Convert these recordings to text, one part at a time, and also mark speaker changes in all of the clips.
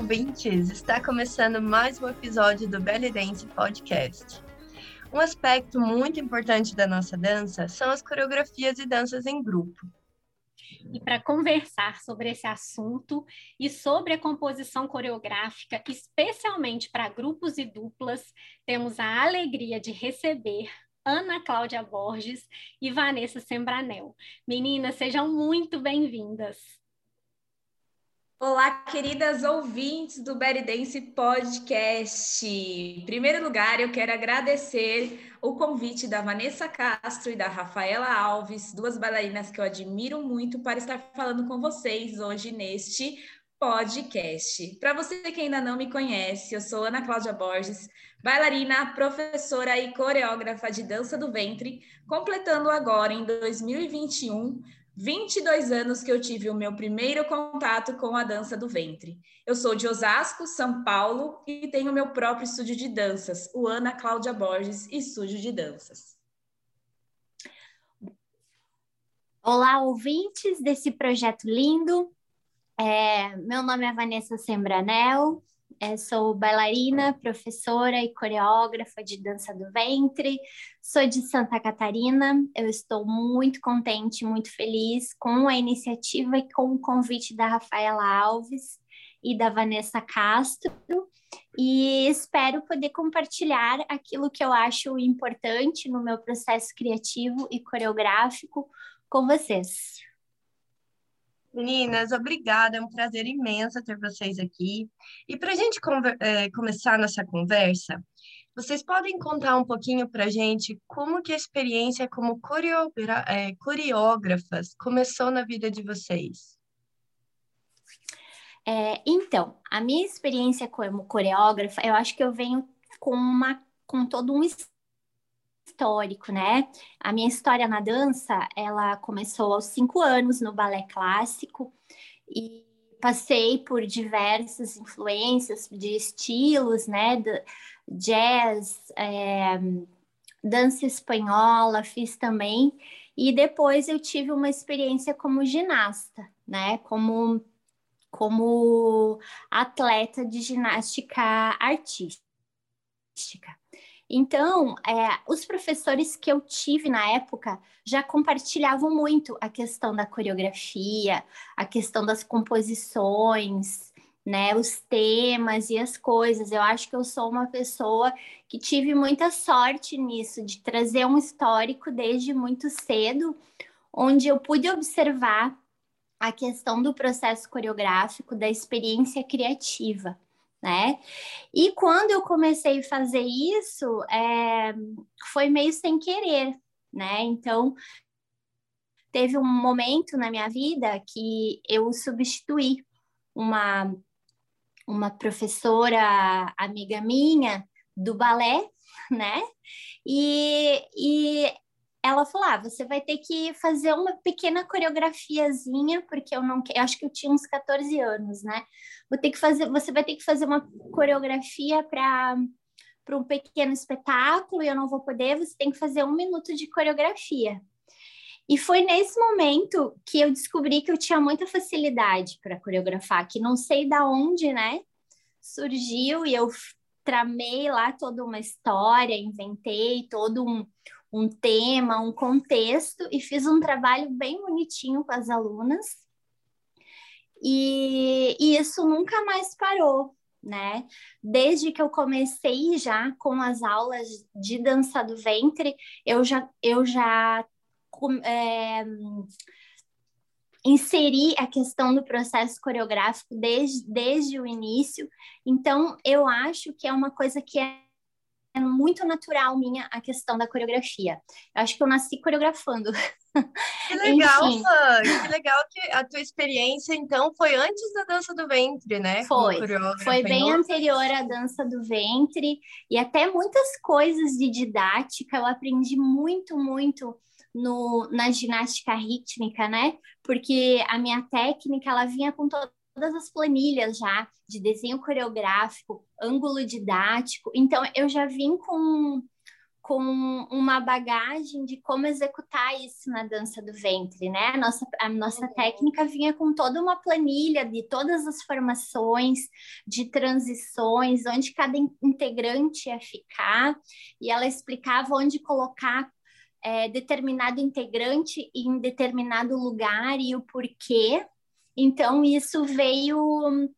Speaker 1: ouvintes! Está começando mais um episódio do Belly Dance Podcast. Um aspecto muito importante da nossa dança são as coreografias e danças em grupo.
Speaker 2: E para conversar sobre esse assunto e sobre a composição coreográfica, especialmente para grupos e duplas, temos a alegria de receber Ana Cláudia Borges e Vanessa Sembranel. Meninas, sejam muito bem-vindas.
Speaker 3: Olá, queridas ouvintes do Berry Dance Podcast. Em primeiro lugar, eu quero agradecer o convite da Vanessa Castro e da Rafaela Alves, duas bailarinas que eu admiro muito, para estar falando com vocês hoje neste podcast. Para você que ainda não me conhece, eu sou Ana Cláudia Borges, bailarina, professora e coreógrafa de dança do ventre, completando agora em 2021 22 anos que eu tive o meu primeiro contato com a dança do ventre. Eu sou de Osasco, São Paulo e tenho meu próprio estúdio de danças, o Ana Cláudia Borges Estúdio de Danças.
Speaker 4: Olá, ouvintes desse projeto lindo. É, meu nome é Vanessa Sembranel, é, sou bailarina, professora e coreógrafa de dança do ventre. Sou de Santa Catarina. Eu estou muito contente, muito feliz com a iniciativa e com o convite da Rafaela Alves e da Vanessa Castro. E espero poder compartilhar aquilo que eu acho importante no meu processo criativo e coreográfico com vocês.
Speaker 1: Meninas, obrigada, é um prazer imenso ter vocês aqui. E para a gente é, começar nossa conversa, vocês podem contar um pouquinho para a gente como que a experiência como é, coreógrafas começou na vida de vocês?
Speaker 4: É, então, a minha experiência como coreógrafa, eu acho que eu venho com uma com todo um histórico, né? A minha história na dança, ela começou aos cinco anos no balé clássico e passei por diversas influências de estilos, né? jazz, é, dança espanhola, fiz também. E depois eu tive uma experiência como ginasta, né? Como, como atleta de ginástica artística. Então, é, os professores que eu tive na época já compartilhavam muito a questão da coreografia, a questão das composições, né, os temas e as coisas. Eu acho que eu sou uma pessoa que tive muita sorte nisso, de trazer um histórico desde muito cedo, onde eu pude observar a questão do processo coreográfico, da experiência criativa né? E quando eu comecei a fazer isso, é, foi meio sem querer, né? Então, teve um momento na minha vida que eu substituí uma, uma professora amiga minha do balé, né? E, e ela falou: ah, você vai ter que fazer uma pequena coreografiazinha, porque eu não eu acho que eu tinha uns 14 anos, né? Vou ter que fazer, você vai ter que fazer uma coreografia para para um pequeno espetáculo e eu não vou poder, você tem que fazer um minuto de coreografia. E foi nesse momento que eu descobri que eu tinha muita facilidade para coreografar, que não sei da onde, né? Surgiu e eu tramei lá toda uma história, inventei todo um, um tema, um contexto e fiz um trabalho bem bonitinho com as alunas. E, e isso nunca mais parou, né? Desde que eu comecei já com as aulas de dança do ventre, eu já, eu já é, inseri a questão do processo coreográfico desde, desde o início. Então, eu acho que é uma coisa que é é muito natural minha a questão da coreografia. Eu acho que eu nasci coreografando.
Speaker 1: Que legal, Que legal que a tua experiência, então, foi antes da dança do ventre, né?
Speaker 4: Foi. Foi bem anterior à dança do ventre. E até muitas coisas de didática eu aprendi muito, muito no, na ginástica rítmica, né? Porque a minha técnica, ela vinha com todo todas as planilhas já de desenho coreográfico, ângulo didático. Então, eu já vim com, com uma bagagem de como executar isso na dança do ventre, né? A nossa, a nossa uhum. técnica vinha com toda uma planilha de todas as formações, de transições, onde cada integrante ia ficar, e ela explicava onde colocar é, determinado integrante em determinado lugar e o porquê. Então, isso veio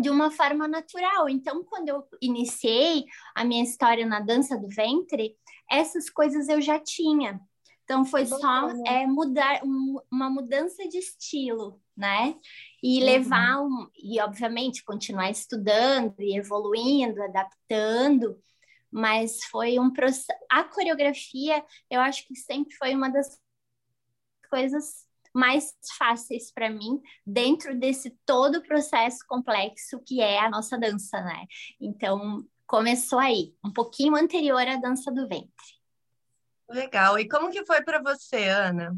Speaker 4: de uma forma natural. Então, quando eu iniciei a minha história na dança do ventre, essas coisas eu já tinha. Então, foi só é, mudar um, uma mudança de estilo, né? E uhum. levar, um, e obviamente continuar estudando e evoluindo, adaptando, mas foi um processo. A coreografia, eu acho que sempre foi uma das coisas mais fáceis para mim dentro desse todo processo complexo que é a nossa dança, né? Então, começou aí, um pouquinho anterior à dança do ventre.
Speaker 1: Legal. E como que foi para você, Ana?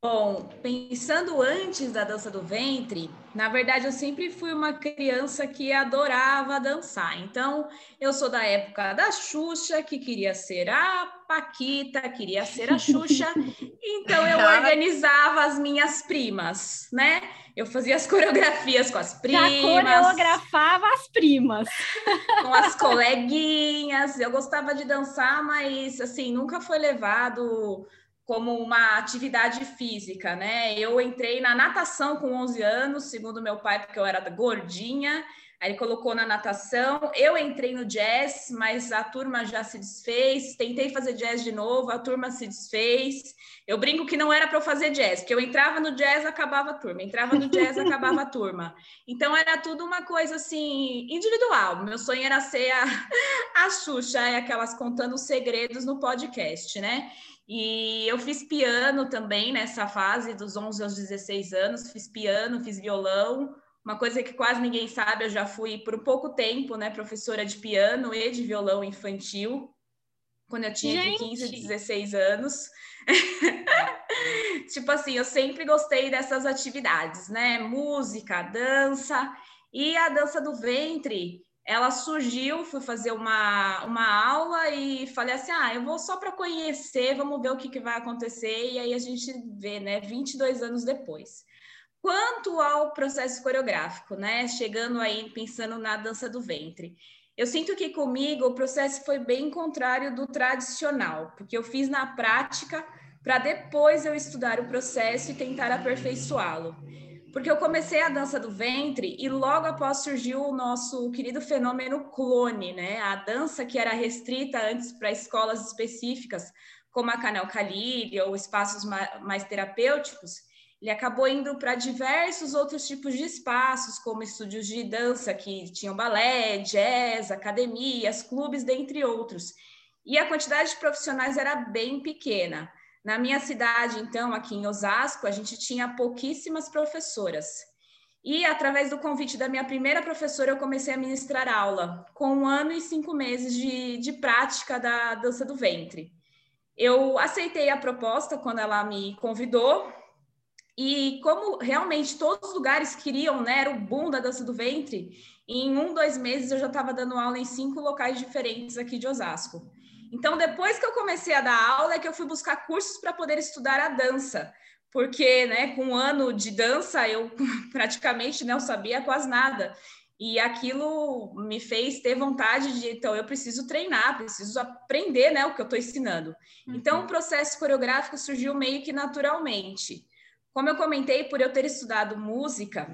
Speaker 3: Bom, pensando antes da dança do ventre, na verdade eu sempre fui uma criança que adorava dançar. Então, eu sou da época da Xuxa, que queria ser a Paquita, queria ser a Xuxa. Então, eu organizava as minhas primas, né? Eu fazia as coreografias com as primas. Já
Speaker 2: coreografava as primas.
Speaker 3: Com as coleguinhas. Eu gostava de dançar, mas, assim, nunca foi levado como uma atividade física, né? Eu entrei na natação com 11 anos, segundo meu pai, porque eu era gordinha. Aí ele colocou na natação. Eu entrei no jazz, mas a turma já se desfez. Tentei fazer jazz de novo, a turma se desfez. Eu brinco que não era para eu fazer jazz, porque eu entrava no jazz, acabava a turma. Entrava no jazz, acabava a turma. Então era tudo uma coisa assim individual. Meu sonho era ser a, a Xuxa, é aquelas contando segredos no podcast, né? E eu fiz piano também nessa fase, dos 11 aos 16 anos, fiz piano, fiz violão, uma coisa que quase ninguém sabe, eu já fui por um pouco tempo, né, professora de piano e de violão infantil, quando eu tinha Gente. de 15 a 16 anos. tipo assim, eu sempre gostei dessas atividades, né? Música, dança e a dança do ventre ela surgiu, fui fazer uma, uma aula e falei assim: ah, eu vou só para conhecer, vamos ver o que, que vai acontecer, e aí a gente vê, né, 22 anos depois. Quanto ao processo coreográfico, né, chegando aí, pensando na dança do ventre, eu sinto que comigo o processo foi bem contrário do tradicional, porque eu fiz na prática para depois eu estudar o processo e tentar aperfeiçoá-lo porque eu comecei a dança do ventre e logo após surgiu o nosso querido fenômeno clone, né? A dança que era restrita antes para escolas específicas, como a Canal Calírio ou espaços mais terapêuticos, ele acabou indo para diversos outros tipos de espaços, como estúdios de dança que tinham balé, jazz, academias, clubes, dentre outros. E a quantidade de profissionais era bem pequena. Na minha cidade, então, aqui em Osasco, a gente tinha pouquíssimas professoras. E através do convite da minha primeira professora, eu comecei a ministrar aula, com um ano e cinco meses de, de prática da dança do ventre. Eu aceitei a proposta quando ela me convidou, e como realmente todos os lugares queriam, né, era o boom da dança do ventre, em um, dois meses eu já estava dando aula em cinco locais diferentes aqui de Osasco. Então, depois que eu comecei a dar aula, é que eu fui buscar cursos para poder estudar a dança, porque, né, com um ano de dança, eu praticamente não sabia quase nada. E aquilo me fez ter vontade de, então, eu preciso treinar, preciso aprender, né, o que eu estou ensinando. Uhum. Então, o processo coreográfico surgiu meio que naturalmente. Como eu comentei, por eu ter estudado música,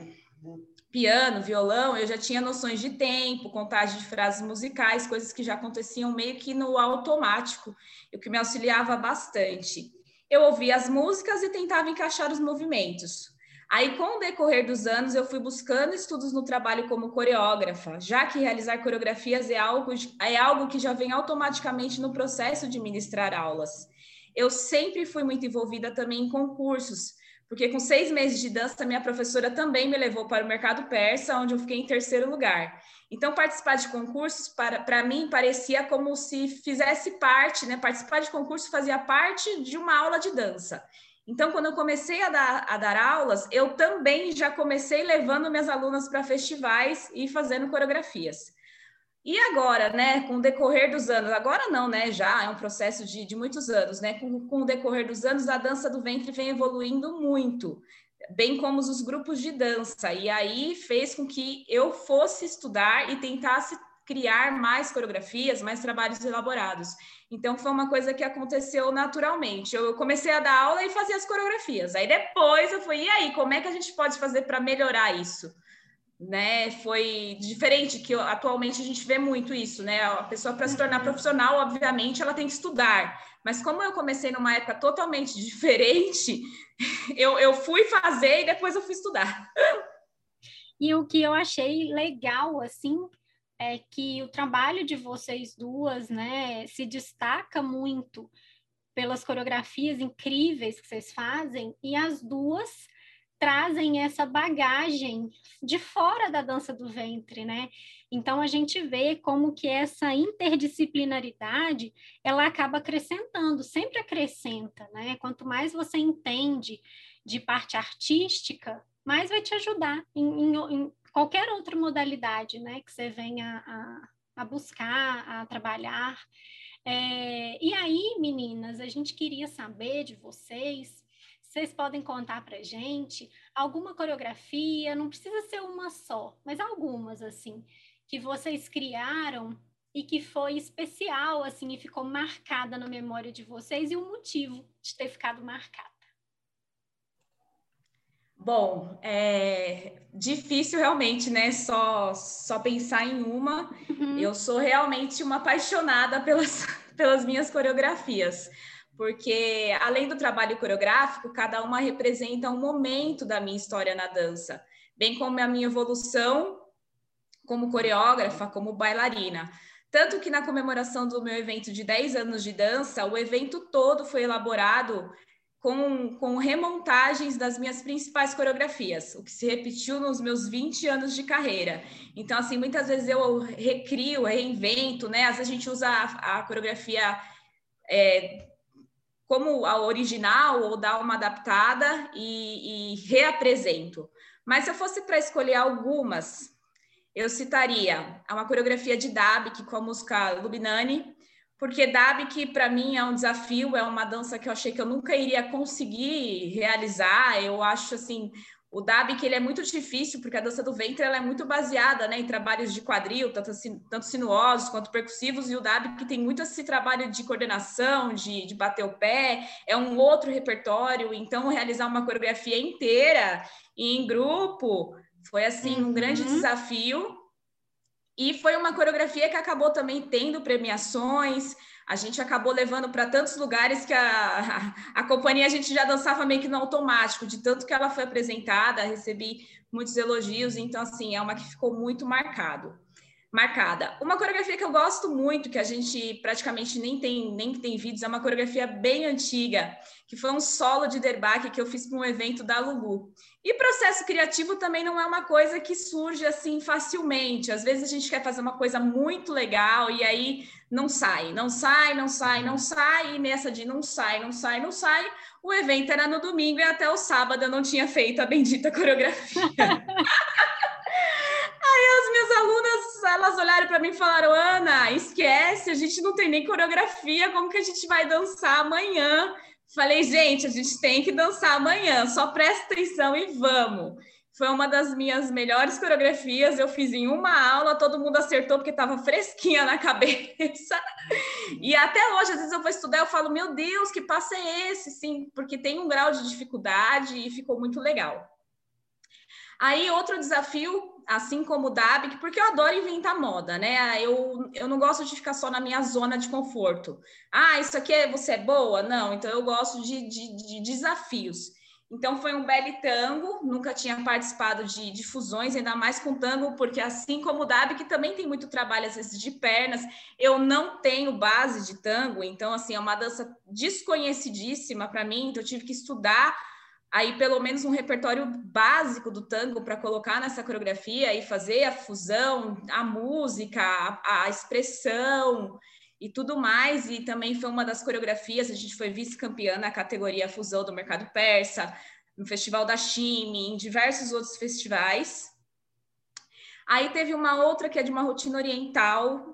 Speaker 3: piano, violão, eu já tinha noções de tempo, contagem de frases musicais, coisas que já aconteciam meio que no automático, o que me auxiliava bastante. Eu ouvia as músicas e tentava encaixar os movimentos. Aí, com o decorrer dos anos, eu fui buscando estudos no trabalho como coreógrafa, já que realizar coreografias é algo, é algo que já vem automaticamente no processo de ministrar aulas. Eu sempre fui muito envolvida também em concursos, porque com seis meses de dança, minha professora também me levou para o mercado persa, onde eu fiquei em terceiro lugar. Então, participar de concursos, para, para mim, parecia como se fizesse parte, né? Participar de concurso fazia parte de uma aula de dança. Então, quando eu comecei a dar, a dar aulas, eu também já comecei levando minhas alunas para festivais e fazendo coreografias. E agora, né, com o decorrer dos anos, agora não, né, já é um processo de, de muitos anos, né, com, com o decorrer dos anos, a dança do ventre vem evoluindo muito, bem como os grupos de dança, e aí fez com que eu fosse estudar e tentasse criar mais coreografias, mais trabalhos elaborados. Então foi uma coisa que aconteceu naturalmente. Eu comecei a dar aula e fazia as coreografias. Aí depois eu fui, e aí, como é que a gente pode fazer para melhorar isso? Né, foi diferente que atualmente a gente vê muito isso, né? A pessoa para se tornar uhum. profissional, obviamente, ela tem que estudar. Mas como eu comecei numa época totalmente diferente, eu, eu fui fazer e depois eu fui estudar.
Speaker 2: E o que eu achei legal, assim, é que o trabalho de vocês duas, né, se destaca muito pelas coreografias incríveis que vocês fazem e as duas trazem essa bagagem de fora da dança do ventre, né? Então a gente vê como que essa interdisciplinaridade ela acaba acrescentando, sempre acrescenta, né? Quanto mais você entende de parte artística, mais vai te ajudar em, em, em qualquer outra modalidade, né? Que você venha a, a buscar, a trabalhar. É, e aí, meninas, a gente queria saber de vocês vocês podem contar para gente alguma coreografia, não precisa ser uma só, mas algumas assim que vocês criaram e que foi especial assim e ficou marcada na memória de vocês e o motivo de ter ficado marcada.
Speaker 3: Bom, é difícil realmente, né? Só, só pensar em uma. Uhum. Eu sou realmente uma apaixonada pelas, pelas minhas coreografias porque além do trabalho coreográfico, cada uma representa um momento da minha história na dança, bem como a minha evolução como coreógrafa, como bailarina. Tanto que na comemoração do meu evento de 10 anos de dança, o evento todo foi elaborado com, com remontagens das minhas principais coreografias, o que se repetiu nos meus 20 anos de carreira. Então, assim, muitas vezes eu recrio, reinvento, né? Às vezes a gente usa a, a coreografia é, como a original ou dar uma adaptada e, e reapresento. Mas se eu fosse para escolher algumas, eu citaria uma coreografia de Dabik com a música Lubinani, porque Dabik para mim é um desafio, é uma dança que eu achei que eu nunca iria conseguir realizar. Eu acho assim o DAB, que ele é muito difícil, porque a dança do ventre ela é muito baseada né, em trabalhos de quadril, tanto, tanto sinuosos quanto percussivos, e o DAB que tem muito esse trabalho de coordenação, de, de bater o pé, é um outro repertório, então realizar uma coreografia inteira em grupo foi assim um grande uhum. desafio. E foi uma coreografia que acabou também tendo premiações, a gente acabou levando para tantos lugares que a, a, a, companhia a gente já dançava meio que no automático, de tanto que ela foi apresentada, recebi muitos elogios, então assim, é uma que ficou muito marcado marcada. Uma coreografia que eu gosto muito, que a gente praticamente nem tem nem tem vídeos, é uma coreografia bem antiga, que foi um solo de Derbach que eu fiz para um evento da Lulu. E processo criativo também não é uma coisa que surge assim facilmente. Às vezes a gente quer fazer uma coisa muito legal e aí não sai, não sai, não sai, não sai, e nessa de não sai, não sai, não sai, o evento era no domingo e até o sábado eu não tinha feito a bendita coreografia. Aí as minhas alunas, elas olharam para mim e falaram: Ana, esquece, a gente não tem nem coreografia, como que a gente vai dançar amanhã? Falei, gente, a gente tem que dançar amanhã, só presta atenção e vamos. Foi uma das minhas melhores coreografias. Eu fiz em uma aula, todo mundo acertou porque estava fresquinha na cabeça. E até hoje, às vezes eu vou estudar, eu falo, meu Deus, que passo é esse? Sim, porque tem um grau de dificuldade e ficou muito legal. Aí, outro desafio assim como o Dabic, porque eu adoro inventar moda, né? Eu, eu não gosto de ficar só na minha zona de conforto. Ah, isso aqui é, você é boa? Não, então eu gosto de, de, de desafios. Então foi um belo tango, nunca tinha participado de, de fusões, ainda mais com tango, porque assim como o Dabi, que também tem muito trabalho às vezes de pernas, eu não tenho base de tango, então assim, é uma dança desconhecidíssima para mim, então eu tive que estudar aí pelo menos um repertório básico do tango para colocar nessa coreografia e fazer a fusão, a música, a, a, expressão e tudo mais. E também foi uma das coreografias, a gente foi vice-campeã na categoria fusão do mercado persa, no Festival da Chime, em diversos outros festivais. Aí teve uma outra que é de uma rotina oriental,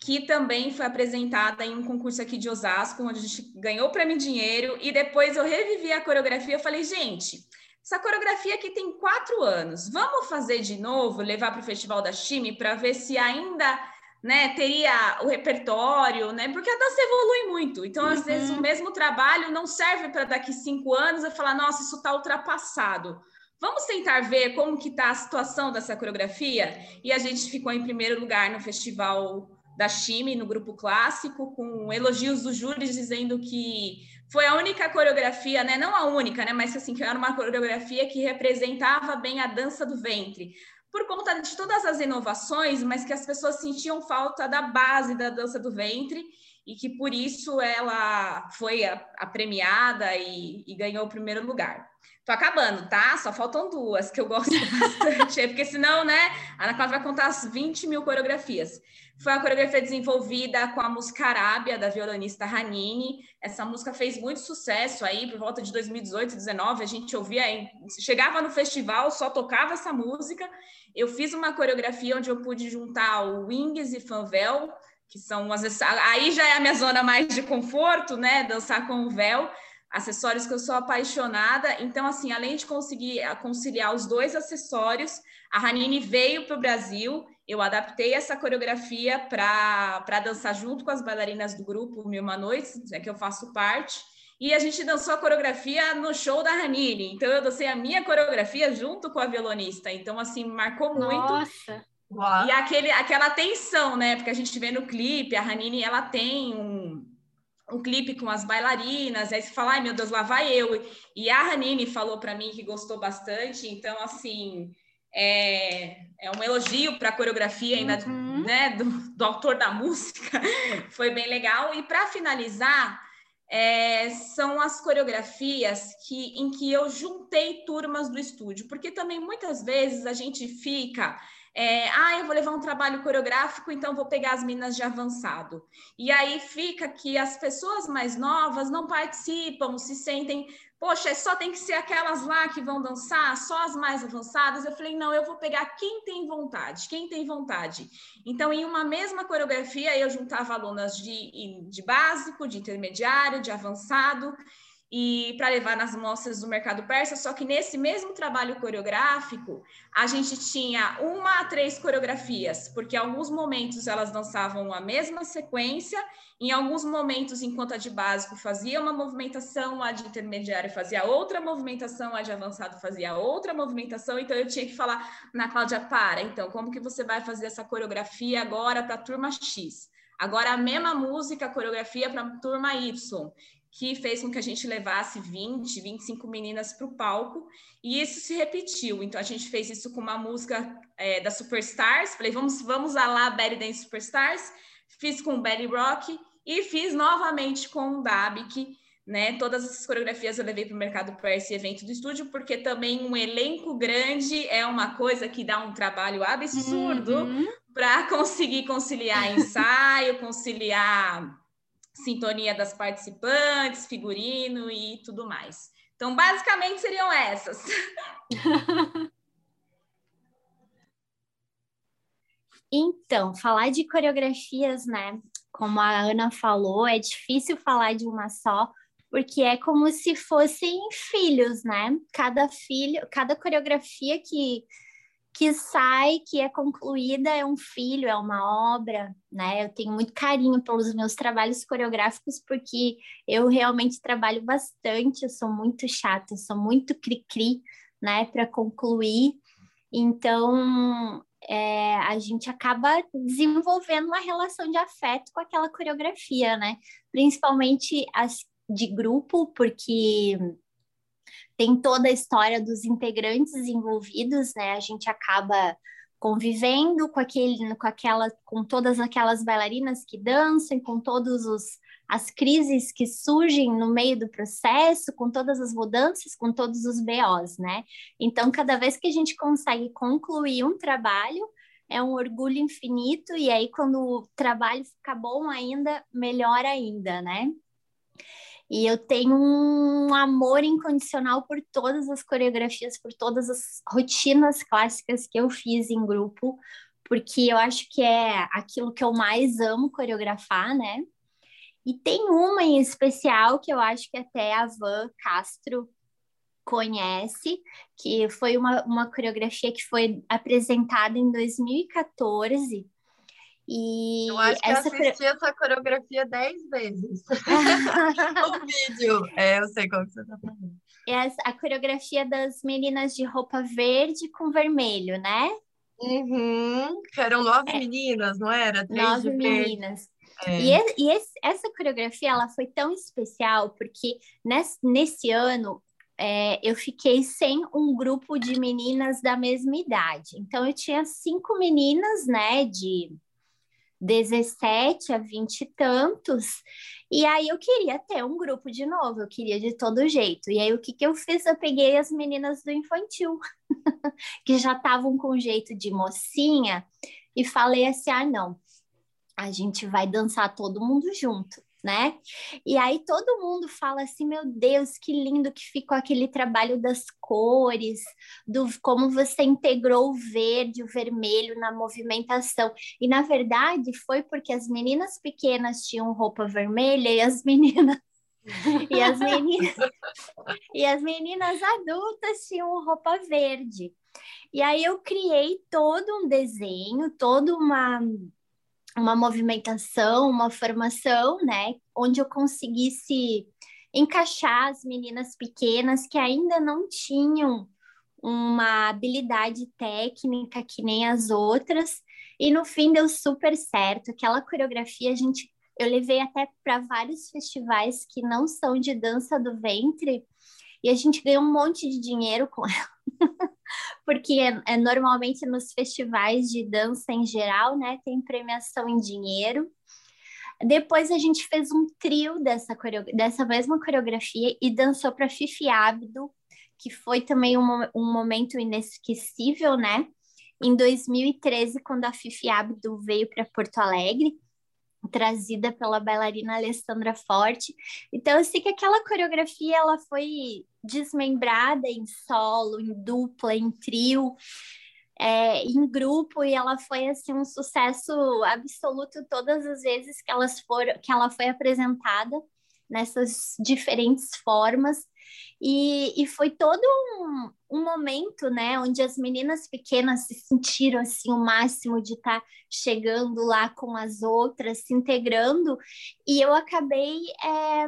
Speaker 3: que também foi apresentada em um concurso aqui de Osasco, onde a gente ganhou o prêmio dinheiro, e depois eu revivi a coreografia. Eu falei, gente, essa coreografia aqui tem quatro anos, vamos fazer de novo, levar para o Festival da Chime para ver se ainda né, teria o repertório, né? Porque a dança evolui muito. Então, às vezes, o uhum. mesmo trabalho não serve para daqui cinco anos eu falar, nossa, isso está ultrapassado. Vamos tentar ver como que está a situação dessa coreografia? E a gente ficou em primeiro lugar no festival da Chime, no grupo clássico, com elogios dos júris dizendo que foi a única coreografia, né? Não a única, né? Mas assim, que era uma coreografia que representava bem a dança do ventre por conta de todas as inovações, mas que as pessoas sentiam falta da base da dança do ventre e que por isso ela foi a, a premiada e, e, ganhou o primeiro lugar. Tô acabando, tá? Só faltam duas que eu gosto bastante, porque senão, né, a Ana Cláudia vai contar as 20 mil coreografias. Foi uma coreografia desenvolvida com a música Arábia, da violonista Ranini. Essa música fez muito sucesso aí, por volta de 2018, 2019. A gente ouvia, chegava no festival, só tocava essa música. Eu fiz uma coreografia onde eu pude juntar o Wings e Fanvel, que são as. Aí já é a minha zona mais de conforto, né? Dançar com o véu acessórios que eu sou apaixonada. Então, assim, além de conseguir conciliar os dois acessórios, a Ranine veio para o Brasil. Eu adaptei essa coreografia para dançar junto com as bailarinas do grupo Mil Uma Noites, é que eu faço parte. E a gente dançou a coreografia no show da Ranine. Então, eu dancei a minha coreografia junto com a violonista. Então, assim, marcou muito.
Speaker 2: Nossa!
Speaker 3: E aquele, aquela tensão, né? Porque a gente vê no clipe, a Ranine, ela tem um, um clipe com as bailarinas, aí você fala, ai meu Deus, lá vai eu. E a Ranine falou para mim que gostou bastante, então, assim, é, é um elogio para a coreografia ainda, uhum. né, do, do, autor da música, foi bem legal. E para finalizar, é, são as coreografias que, em que eu juntei turmas do estúdio, porque também muitas vezes a gente fica é, ah, eu vou levar um trabalho coreográfico, então vou pegar as minas de avançado. E aí fica que as pessoas mais novas não participam, se sentem, poxa, só tem que ser aquelas lá que vão dançar, só as mais avançadas. Eu falei, não, eu vou pegar quem tem vontade, quem tem vontade. Então, em uma mesma coreografia, eu juntava alunas de, de básico, de intermediário, de avançado e para levar nas mostras do mercado persa, só que nesse mesmo trabalho coreográfico, a gente tinha uma a três coreografias, porque em alguns momentos elas dançavam a mesma sequência, em alguns momentos, enquanto a de básico fazia uma movimentação, a de intermediário fazia outra movimentação, a de avançado fazia outra movimentação, então eu tinha que falar na Cláudia, para, então, como que você vai fazer essa coreografia agora para a turma X? Agora a mesma música, a coreografia para turma Y que fez com que a gente levasse 20, 25 meninas para o palco, e isso se repetiu. Então, a gente fez isso com uma música é, da Superstars, falei, vamos, vamos lá, Belly Dance Superstars, fiz com o Belly Rock, e fiz novamente com o Dabic, né? Todas essas coreografias eu levei para o Mercado para esse evento do estúdio, porque também um elenco grande é uma coisa que dá um trabalho absurdo uhum. para conseguir conciliar ensaio, conciliar sintonia das participantes, figurino e tudo mais. Então, basicamente seriam essas.
Speaker 4: Então, falar de coreografias, né? Como a Ana falou, é difícil falar de uma só, porque é como se fossem filhos, né? Cada filho, cada coreografia que que sai, que é concluída, é um filho, é uma obra, né? Eu tenho muito carinho pelos meus trabalhos coreográficos, porque eu realmente trabalho bastante, eu sou muito chata, eu sou muito cri-cri, né, para concluir. Então, é, a gente acaba desenvolvendo uma relação de afeto com aquela coreografia, né? Principalmente as de grupo, porque tem toda a história dos integrantes envolvidos, né? A gente acaba convivendo com aquele, com aquela, com todas aquelas bailarinas que dançam, com todos os as crises que surgem no meio do processo, com todas as mudanças, com todos os BOs, né? Então, cada vez que a gente consegue concluir um trabalho, é um orgulho infinito, e aí, quando o trabalho fica bom ainda, melhor ainda, né? E eu tenho um amor incondicional por todas as coreografias, por todas as rotinas clássicas que eu fiz em grupo, porque eu acho que é aquilo que eu mais amo coreografar, né? E tem uma em especial que eu acho que até a Van Castro conhece, que foi uma, uma coreografia que foi apresentada em 2014
Speaker 1: e eu acho que essa assisti essa coreografia dez vezes. o vídeo. É, eu sei como você está falando.
Speaker 4: É a coreografia das meninas de roupa verde com vermelho, né?
Speaker 1: Uhum. Eram nove é. meninas, não era?
Speaker 4: Três nove meninas. É. E, e esse, essa coreografia ela foi tão especial porque nesse, nesse ano é, eu fiquei sem um grupo de meninas da mesma idade. Então eu tinha cinco meninas, né, de 17 a 20 e tantos, e aí eu queria ter um grupo de novo, eu queria de todo jeito. E aí o que, que eu fiz? Eu peguei as meninas do infantil, que já estavam com jeito de mocinha, e falei assim: ah, não, a gente vai dançar todo mundo junto né? E aí todo mundo fala assim, meu Deus, que lindo que ficou aquele trabalho das cores, do como você integrou o verde, o vermelho na movimentação. E na verdade foi porque as meninas pequenas tinham roupa vermelha e as meninas e as meninas e as meninas adultas tinham roupa verde. E aí eu criei todo um desenho, toda uma uma movimentação, uma formação, né, onde eu conseguisse encaixar as meninas pequenas que ainda não tinham uma habilidade técnica que nem as outras, e no fim deu super certo. Aquela coreografia a gente eu levei até para vários festivais que não são de dança do ventre, e a gente ganhou um monte de dinheiro com ela. porque é, é, normalmente nos festivais de dança em geral, né, tem premiação em dinheiro. Depois a gente fez um trio dessa, dessa mesma coreografia e dançou para Fifi Abdo, que foi também um, um momento inesquecível, né? Em 2013, quando a Fifi Abdo veio para Porto Alegre, trazida pela bailarina Alessandra Forte. Então eu sei que aquela coreografia ela foi desmembrada em solo, em dupla, em trio, é, em grupo e ela foi assim um sucesso absoluto todas as vezes que elas foram que ela foi apresentada nessas diferentes formas. E, e foi todo um, um, momento, né, onde as meninas pequenas se sentiram assim o máximo de estar tá chegando lá com as outras, se integrando, e eu acabei é,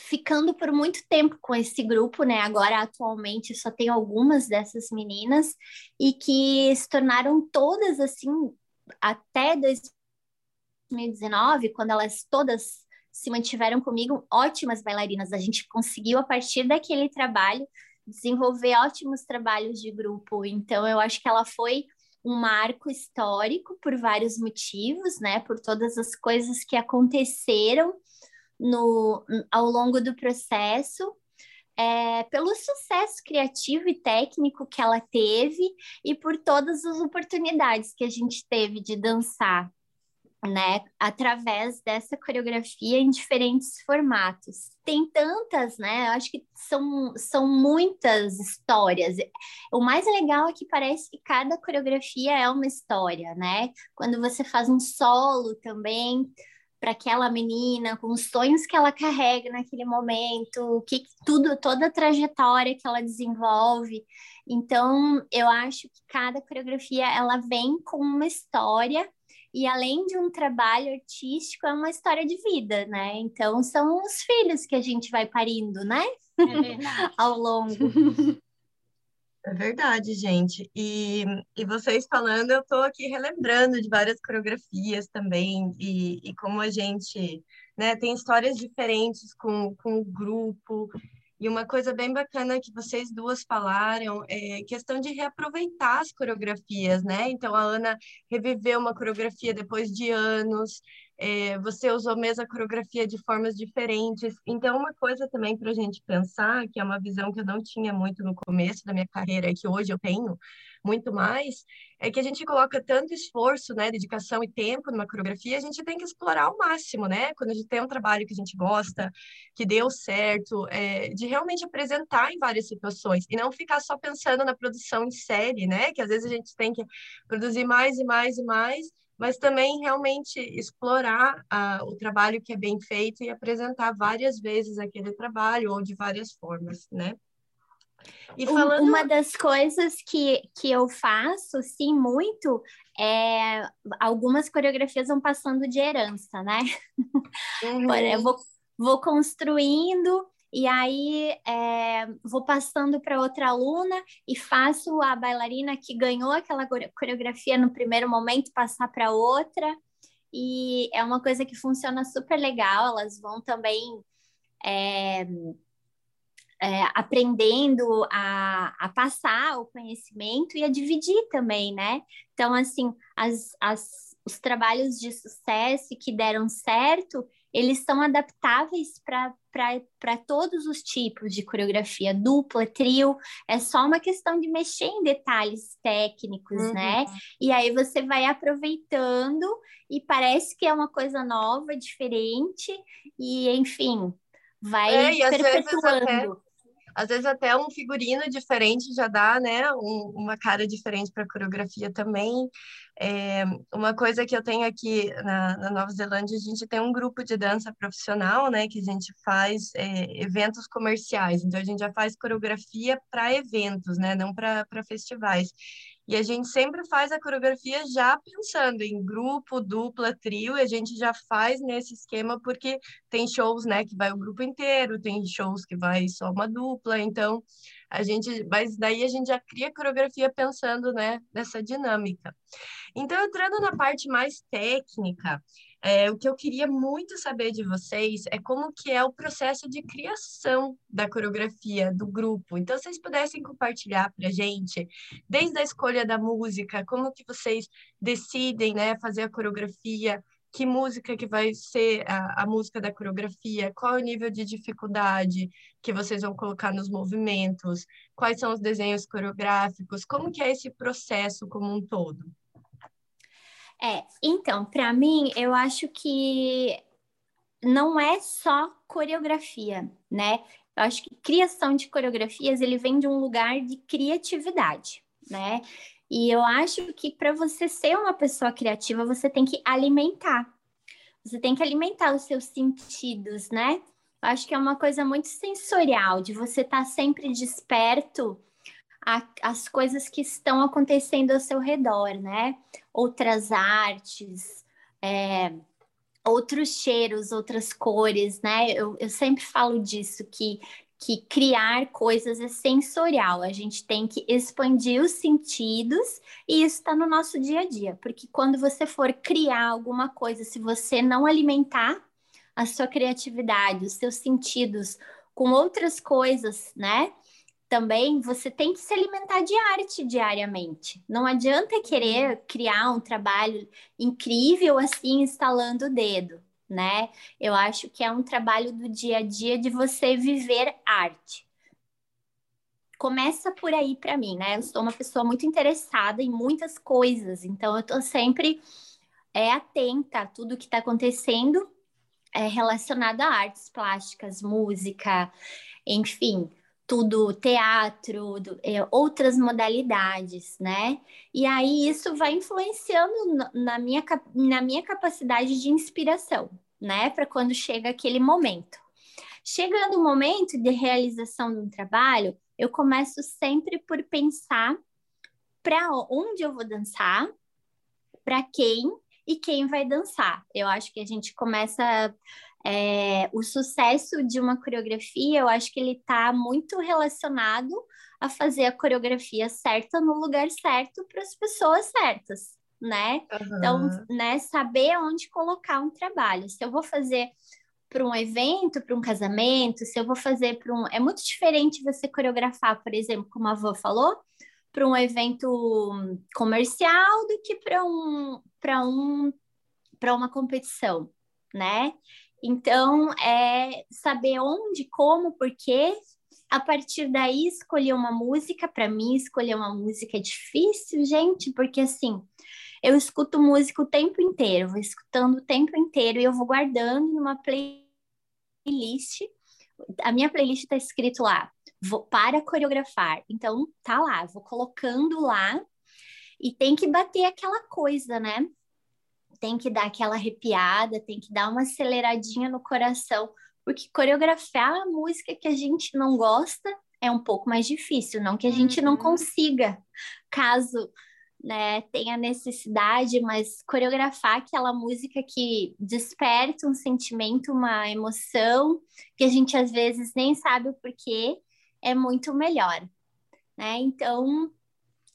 Speaker 4: ficando por muito tempo com esse grupo, né? Agora, atualmente, só tem algumas dessas meninas e que se tornaram todas assim até 2019, quando elas todas se mantiveram comigo ótimas bailarinas. A gente conseguiu, a partir daquele trabalho, desenvolver ótimos trabalhos de grupo. Então, eu acho que ela foi um marco histórico por vários motivos, né? Por todas as coisas que aconteceram no, ao longo do processo. É, pelo sucesso criativo e técnico que ela teve e por todas as oportunidades que a gente teve de dançar né, através dessa coreografia em diferentes formatos. Tem tantas, né? Eu acho que são, são muitas histórias. O mais legal é que parece que cada coreografia é uma história, né? Quando você faz um solo também para aquela menina, com os sonhos que ela carrega naquele momento, que tudo, toda a trajetória que ela desenvolve. Então, eu acho que cada coreografia ela vem com uma história e além de um trabalho artístico, é uma história de vida, né? Então são os filhos que a gente vai parindo, né? É Ao longo.
Speaker 1: É verdade, gente. E, e vocês falando, eu estou aqui relembrando de várias coreografias também, e, e como a gente né, tem histórias diferentes com, com o grupo, e uma coisa bem bacana que vocês duas falaram é questão de reaproveitar as coreografias, né? Então a Ana reviveu uma coreografia depois de anos, é, você usou a mesma coreografia de formas diferentes. Então, uma coisa também para a gente pensar, que é uma visão que eu não tinha muito no começo da minha carreira, e que hoje eu tenho muito mais, é que a gente coloca tanto esforço, né, dedicação e tempo numa coreografia, a gente tem que explorar ao máximo, né? Quando a gente tem um trabalho que a gente gosta, que deu certo, é, de realmente apresentar em várias situações e não ficar só pensando na produção em série, né? Que às vezes a gente tem que produzir mais e mais e mais mas também realmente explorar uh, o trabalho que é bem feito e apresentar várias vezes aquele trabalho ou de várias formas, né?
Speaker 4: E falando... Uma das coisas que, que eu faço, sim, muito, é algumas coreografias vão passando de herança, né? Uhum. eu vou, vou construindo e aí é, vou passando para outra aluna e faço a bailarina que ganhou aquela coreografia no primeiro momento passar para outra. E é uma coisa que funciona super legal, elas vão também é, é, aprendendo a, a, passar o conhecimento e a dividir também, né? Então, assim, as, as, os trabalhos de sucesso que deram certo, eles são adaptáveis para todos os tipos de coreografia, dupla, trio, é só uma questão de mexer em detalhes técnicos, uhum. né? E aí você vai aproveitando e parece que é uma coisa nova, diferente, e enfim, vai é, perpetuando.
Speaker 1: Às vezes até um figurino diferente já dá, né, um, uma cara diferente para a coreografia também. É, uma coisa que eu tenho aqui na, na, Nova Zelândia, a gente tem um grupo de dança profissional, né, que a gente faz é, eventos comerciais. Então a gente já faz coreografia para eventos, né, não para festivais. E a gente sempre faz a coreografia já pensando em grupo, dupla, trio, e a gente já faz nesse esquema porque tem shows, né, que vai o grupo inteiro, tem shows que vai só uma dupla, então a gente, mas daí a gente já cria a coreografia pensando, né, nessa dinâmica. Então, entrando na parte mais técnica, é, o que eu queria muito saber de vocês é como que é o processo de criação da coreografia do grupo. Então, se vocês pudessem compartilhar para a gente, desde a escolha da música, como que vocês decidem né, fazer a coreografia, que música que vai ser a, a música da coreografia, qual é o nível de dificuldade que vocês vão colocar nos movimentos, quais são os desenhos coreográficos, como que é esse processo como um todo?
Speaker 4: É, então, para mim, eu acho que não é só coreografia, né? Eu acho que criação de coreografias ele vem de um lugar de criatividade, né? E eu acho que para você ser uma pessoa criativa, você tem que alimentar. Você tem que alimentar os seus sentidos, né? Eu acho que é uma coisa muito sensorial, de você estar tá sempre desperto as coisas que estão acontecendo ao seu redor, né? Outras artes, é, outros cheiros, outras cores, né? Eu, eu sempre falo disso, que, que criar coisas é sensorial, a gente tem que expandir os sentidos e isso está no nosso dia a dia, porque quando você for criar alguma coisa, se você não alimentar a sua criatividade, os seus sentidos com outras coisas, né? Também você tem que se alimentar de arte diariamente. Não adianta querer criar um trabalho incrível assim, instalando o dedo, né? Eu acho que é um trabalho do dia a dia de você viver arte. Começa por aí para mim, né? Eu sou uma pessoa muito interessada em muitas coisas, então eu estou sempre é, atenta a tudo que está acontecendo é, relacionado a artes plásticas, música, enfim tudo teatro, do, é, outras modalidades, né? E aí isso vai influenciando na minha, na minha capacidade de inspiração, né? Para quando chega aquele momento. Chegando o momento de realização um trabalho, eu começo sempre por pensar para onde eu vou dançar, para quem e quem vai dançar. Eu acho que a gente começa é, o sucesso de uma coreografia, eu acho que ele está muito relacionado a fazer a coreografia certa no lugar certo para as pessoas certas, né? Uhum. Então, né, saber onde colocar um trabalho. Se eu vou fazer para um evento, para um casamento, se eu vou fazer para um. É muito diferente você coreografar, por exemplo, como a avó falou, para um evento comercial do que para um, para um para uma competição, né? Então, é saber onde, como, por quê. A partir daí, escolher uma música. Para mim, escolher uma música é difícil, gente, porque assim, eu escuto música o tempo inteiro, vou escutando o tempo inteiro e eu vou guardando numa playlist. A minha playlist está escrito lá, vou para coreografar. Então, tá lá, vou colocando lá e tem que bater aquela coisa, né? Tem que dar aquela arrepiada, tem que dar uma aceleradinha no coração, porque coreografar a música que a gente não gosta é um pouco mais difícil, não que a gente não uhum. consiga, caso né, tenha necessidade, mas coreografar aquela música que desperta um sentimento, uma emoção, que a gente às vezes nem sabe o porquê, é muito melhor, né? Então,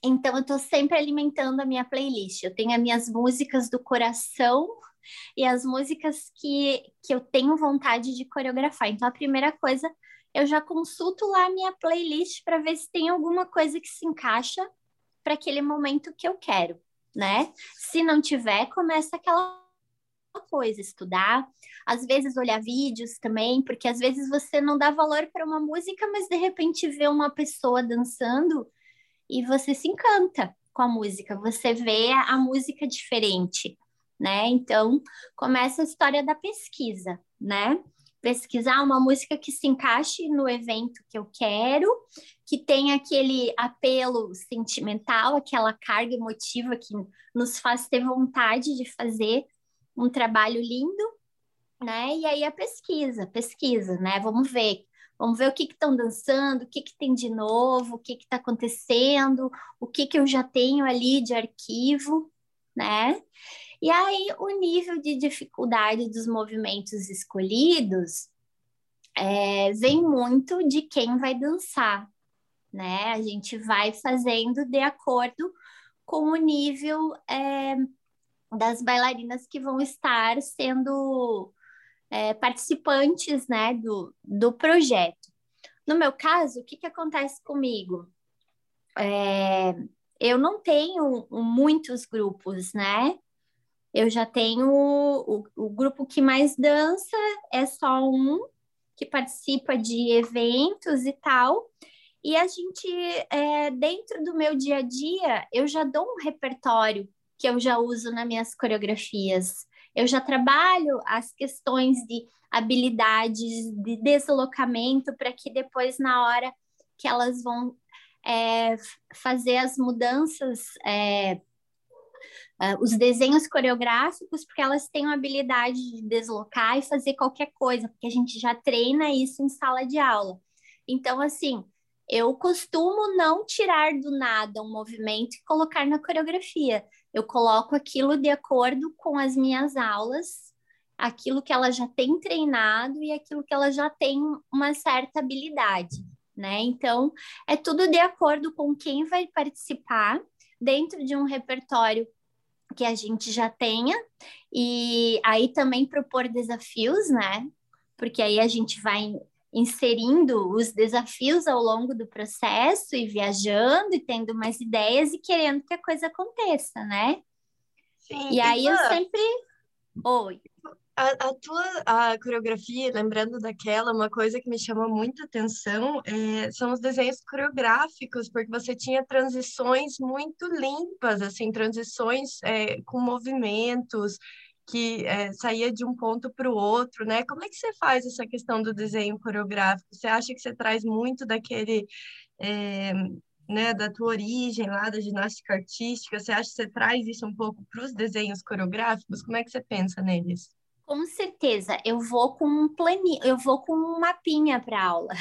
Speaker 4: então eu estou sempre alimentando a minha playlist. Eu tenho as minhas músicas do coração e as músicas que, que eu tenho vontade de coreografar. Então, a primeira coisa, eu já consulto lá a minha playlist para ver se tem alguma coisa que se encaixa para aquele momento que eu quero, né? Se não tiver, começa aquela coisa, estudar, às vezes olhar vídeos também, porque às vezes você não dá valor para uma música, mas de repente vê uma pessoa dançando e você se encanta com a música, você vê a música diferente, né? Então, começa a história da pesquisa, né? Pesquisar uma música que se encaixe no evento que eu quero, que tenha aquele apelo sentimental, aquela carga emotiva que nos faz ter vontade de fazer um trabalho lindo, né? E aí a pesquisa, pesquisa, né? Vamos ver Vamos ver o que estão dançando, o que, que tem de novo, o que está acontecendo, o que, que eu já tenho ali de arquivo, né? E aí, o nível de dificuldade dos movimentos escolhidos é, vem muito de quem vai dançar, né? A gente vai fazendo de acordo com o nível é, das bailarinas que vão estar sendo é, participantes né, do, do projeto. No meu caso, o que, que acontece comigo? É, eu não tenho muitos grupos, né? Eu já tenho o, o grupo que mais dança, é só um que participa de eventos e tal. E a gente, é, dentro do meu dia a dia, eu já dou um repertório que eu já uso nas minhas coreografias. Eu já trabalho as questões de habilidades de deslocamento para que depois, na hora que elas vão é, fazer as mudanças, é, Uh, os desenhos coreográficos, porque elas têm a habilidade de deslocar e fazer qualquer coisa, porque a gente já treina isso em sala de aula. Então, assim, eu costumo não tirar do nada um movimento e colocar na coreografia eu coloco aquilo de acordo com as minhas aulas, aquilo que ela já tem treinado e aquilo que ela já tem uma certa habilidade, né? Então, é tudo de acordo com quem vai participar dentro de um repertório que a gente já tenha e aí também propor desafios, né? Porque aí a gente vai inserindo os desafios ao longo do processo e viajando e tendo mais ideias e querendo que a coisa aconteça, né? Sim, e aí eu sempre. Oi.
Speaker 1: A, a, tua a coreografia, lembrando daquela, uma coisa que me chamou muita atenção é, são os desenhos coreográficos, porque você tinha transições muito limpas, assim, transições é, com movimentos, que é, saía de um ponto para o outro, né? Como é que você faz essa questão do desenho coreográfico? Você acha que você traz muito daquele, é, né, da tua origem lá, da ginástica artística? Você acha que você traz isso um pouco para os desenhos coreográficos? Como é que você pensa neles?
Speaker 4: Com certeza, eu vou com um planinho, eu vou com um mapinha para aula.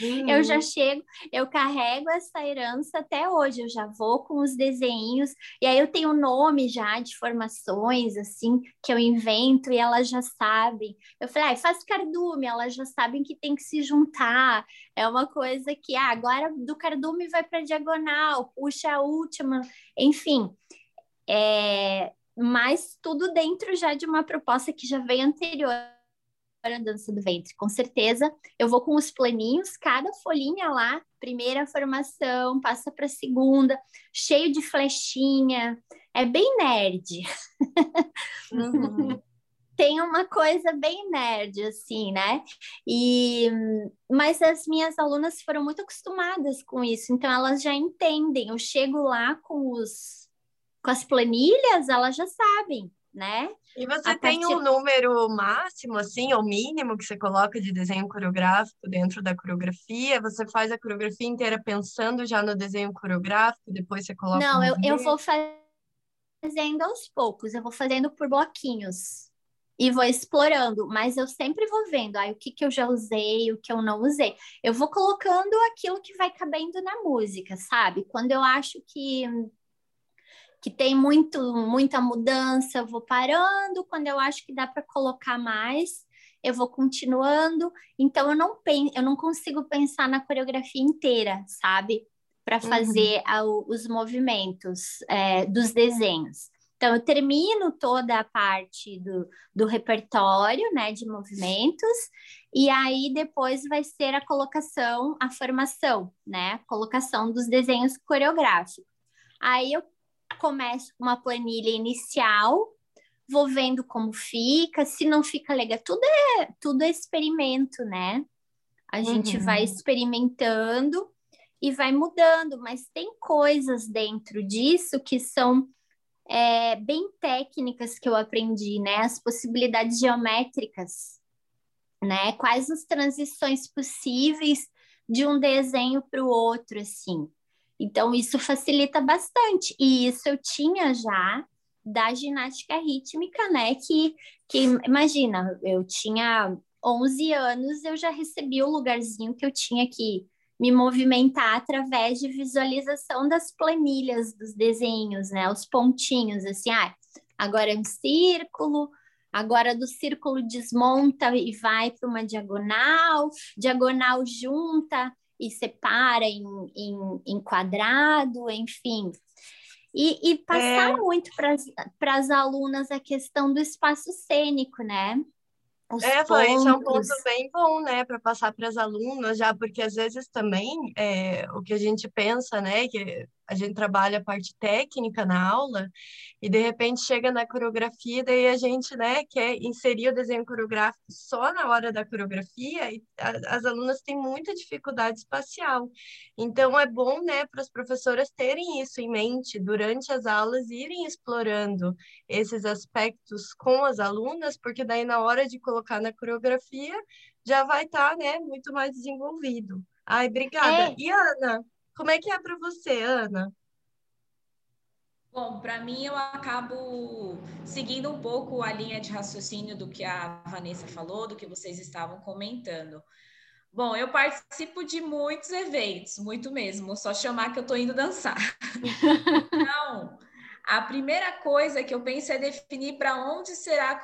Speaker 4: Uhum. Eu já uhum. chego, eu carrego essa herança até hoje, eu já vou com os desenhos, e aí eu tenho nome já de formações, assim, que eu invento e elas já sabem. Eu falei, ah, faz cardume, elas já sabem que tem que se juntar. É uma coisa que, ah, agora do cardume vai para diagonal, puxa a última, enfim. É, mas tudo dentro já de uma proposta que já vem anterior a dança do ventre, com certeza. Eu vou com os planinhos, cada folhinha lá, primeira formação, passa para segunda, cheio de flechinha, é bem nerd.
Speaker 1: Uhum.
Speaker 4: Tem uma coisa bem nerd, assim, né? E, mas as minhas alunas foram muito acostumadas com isso, então elas já entendem. Eu chego lá com, os, com as planilhas, elas já sabem, né?
Speaker 1: E você
Speaker 4: A
Speaker 1: tem
Speaker 4: partir-
Speaker 1: um número máximo, assim, ou mínimo que você coloca de desenho coreográfico dentro da coreografia? Você faz a coreografia inteira pensando já no desenho coreográfico, depois você coloca
Speaker 4: Não,
Speaker 1: o
Speaker 4: eu, eu vou fazendo aos poucos, eu vou fazendo por bloquinhos e vou explorando, mas eu sempre vou vendo aí o que, que eu já usei, o que eu não usei. Eu vou colocando aquilo que vai cabendo na música, sabe? Quando eu acho que que tem muito muita mudança, eu vou parando. Quando eu acho que dá para colocar mais, eu vou continuando. Então eu não penso, eu não consigo pensar na coreografia inteira, sabe? Para fazer a- os movimentos é, dos desenhos. Então eu termino toda a parte do, do repertório, né, de movimentos, e aí depois vai ser a colocação, a formação, né, a colocação dos desenhos coreográficos. Aí eu começo com uma planilha inicial, vou vendo como fica, se não fica legal, tudo é, tudo é experimento, né? A gente
Speaker 1: Uhum.
Speaker 4: vai experimentando e vai mudando, mas tem coisas dentro disso que são é, bem técnicas que eu aprendi, né? As possibilidades geométricas, né? Quais as transições possíveis de um desenho para o outro, assim. Então, isso facilita bastante. E isso eu tinha já da ginástica rítmica, né? Que, que imagina, eu tinha 11 anos, eu já recebi o lugarzinho que eu tinha que me movimentar através de visualização das planilhas dos desenhos, né? Os pontinhos, assim, ah, agora é um círculo, agora do círculo desmonta e vai para uma diagonal, diagonal junta e separa em, em, em quadrado, enfim. E, e passar
Speaker 1: É.
Speaker 4: muito para as alunas a questão do espaço cênico, né? Os
Speaker 1: É, Flávia, isso é um ponto bem bom, né, para passar para as alunas já, porque às vezes também é, o que a gente pensa, né, que a gente trabalha a parte técnica na aula e de repente chega na coreografia, daí a gente, né, quer inserir o desenho coreográfico só na hora da coreografia e a- as alunas têm muita dificuldade espacial. Então é bom, né, para as professoras terem isso em mente durante as aulas, irem explorando esses aspectos com as alunas, porque daí na hora de colocar na coreografia já vai estar, né, muito mais desenvolvido. Ai, obrigada.
Speaker 4: É.
Speaker 1: E Ana, como é que é para você, Ana?
Speaker 3: Bom, para mim eu acabo seguindo um pouco a linha de raciocínio do que a Vanessa falou, do que vocês estavam comentando. Bom, eu participo de muitos eventos, muito mesmo, só chamar que eu estou indo dançar. Então, a primeira coisa que eu penso é definir para onde será,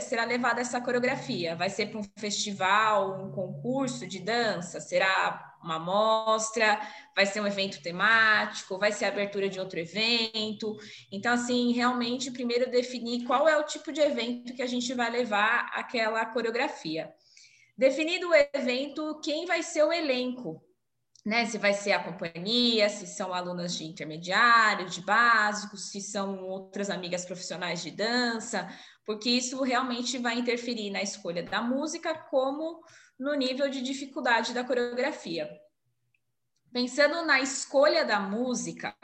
Speaker 3: será levada essa coreografia. Vai ser para um festival, um concurso de dança? Será uma mostra? Vai ser um evento temático? Vai ser a abertura de outro evento? Então, assim, realmente, primeiro definir qual é o tipo de evento que a gente vai levar aquela coreografia. Definido o evento, quem vai ser o elenco? Né? Se vai ser a companhia, se são alunas de intermediário, de básico, se são outras amigas profissionais de dança, porque isso realmente vai interferir na escolha da música, como no nível de dificuldade da coreografia. Pensando na escolha da música,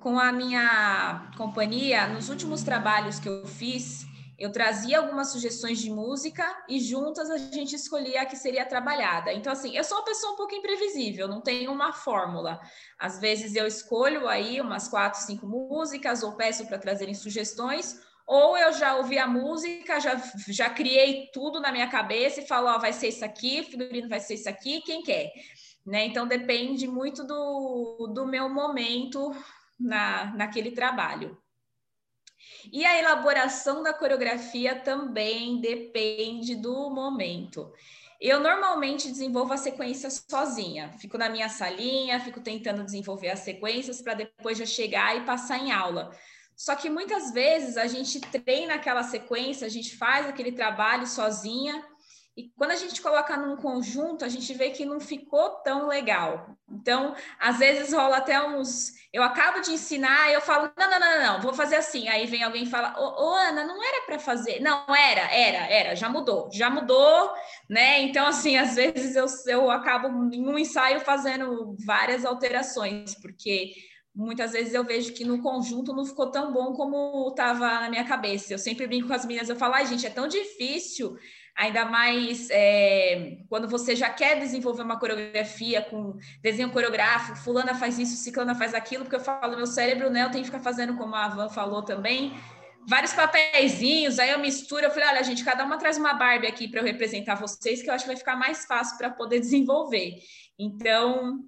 Speaker 3: com a minha companhia, nos últimos trabalhos que eu fiz, eu trazia algumas sugestões de música e juntas a gente escolhia a que seria trabalhada. Então, assim, eu sou uma pessoa um pouco imprevisível, não tenho uma fórmula. Às vezes eu escolho aí umas quatro, cinco músicas ou peço para trazerem sugestões, ou eu já ouvi a música, já, já criei tudo na minha cabeça e falo, ó, vai ser isso aqui, figurino vai ser isso aqui, quem quer? Né? Então, depende muito do, do meu momento na, naquele trabalho. E a elaboração da coreografia também depende do momento. Eu normalmente desenvolvo a sequência sozinha, fico na minha salinha, fico tentando desenvolver as sequências para depois já chegar e passar em aula. Só que muitas vezes a gente treina aquela sequência, a gente faz aquele trabalho sozinha E quando a gente coloca num conjunto, a gente vê que não ficou tão legal. Então, às vezes rola até uns. Eu acabo de ensinar eu falo: não, não, não, não, vou fazer assim. Aí vem alguém e fala: Ô, ô Ana, não era para fazer. Não, era, era, era, já mudou, já mudou, né? Então, assim, às vezes eu, eu acabo em um ensaio fazendo várias alterações, porque muitas vezes eu vejo que no conjunto não ficou tão bom como estava na minha cabeça. Eu sempre brinco com as meninas, eu falo, ai, gente, é tão difícil ainda mais é, quando você já quer desenvolver uma coreografia com desenho coreográfico, fulana faz isso, ciclana faz aquilo, porque eu falo, meu cérebro, né, eu tenho que ficar fazendo, como a Van falou também, vários papeizinhos, aí eu misturo, eu falei, olha, gente, cada uma traz uma Barbie aqui para eu representar vocês, que eu acho que vai ficar mais fácil para poder desenvolver. Então,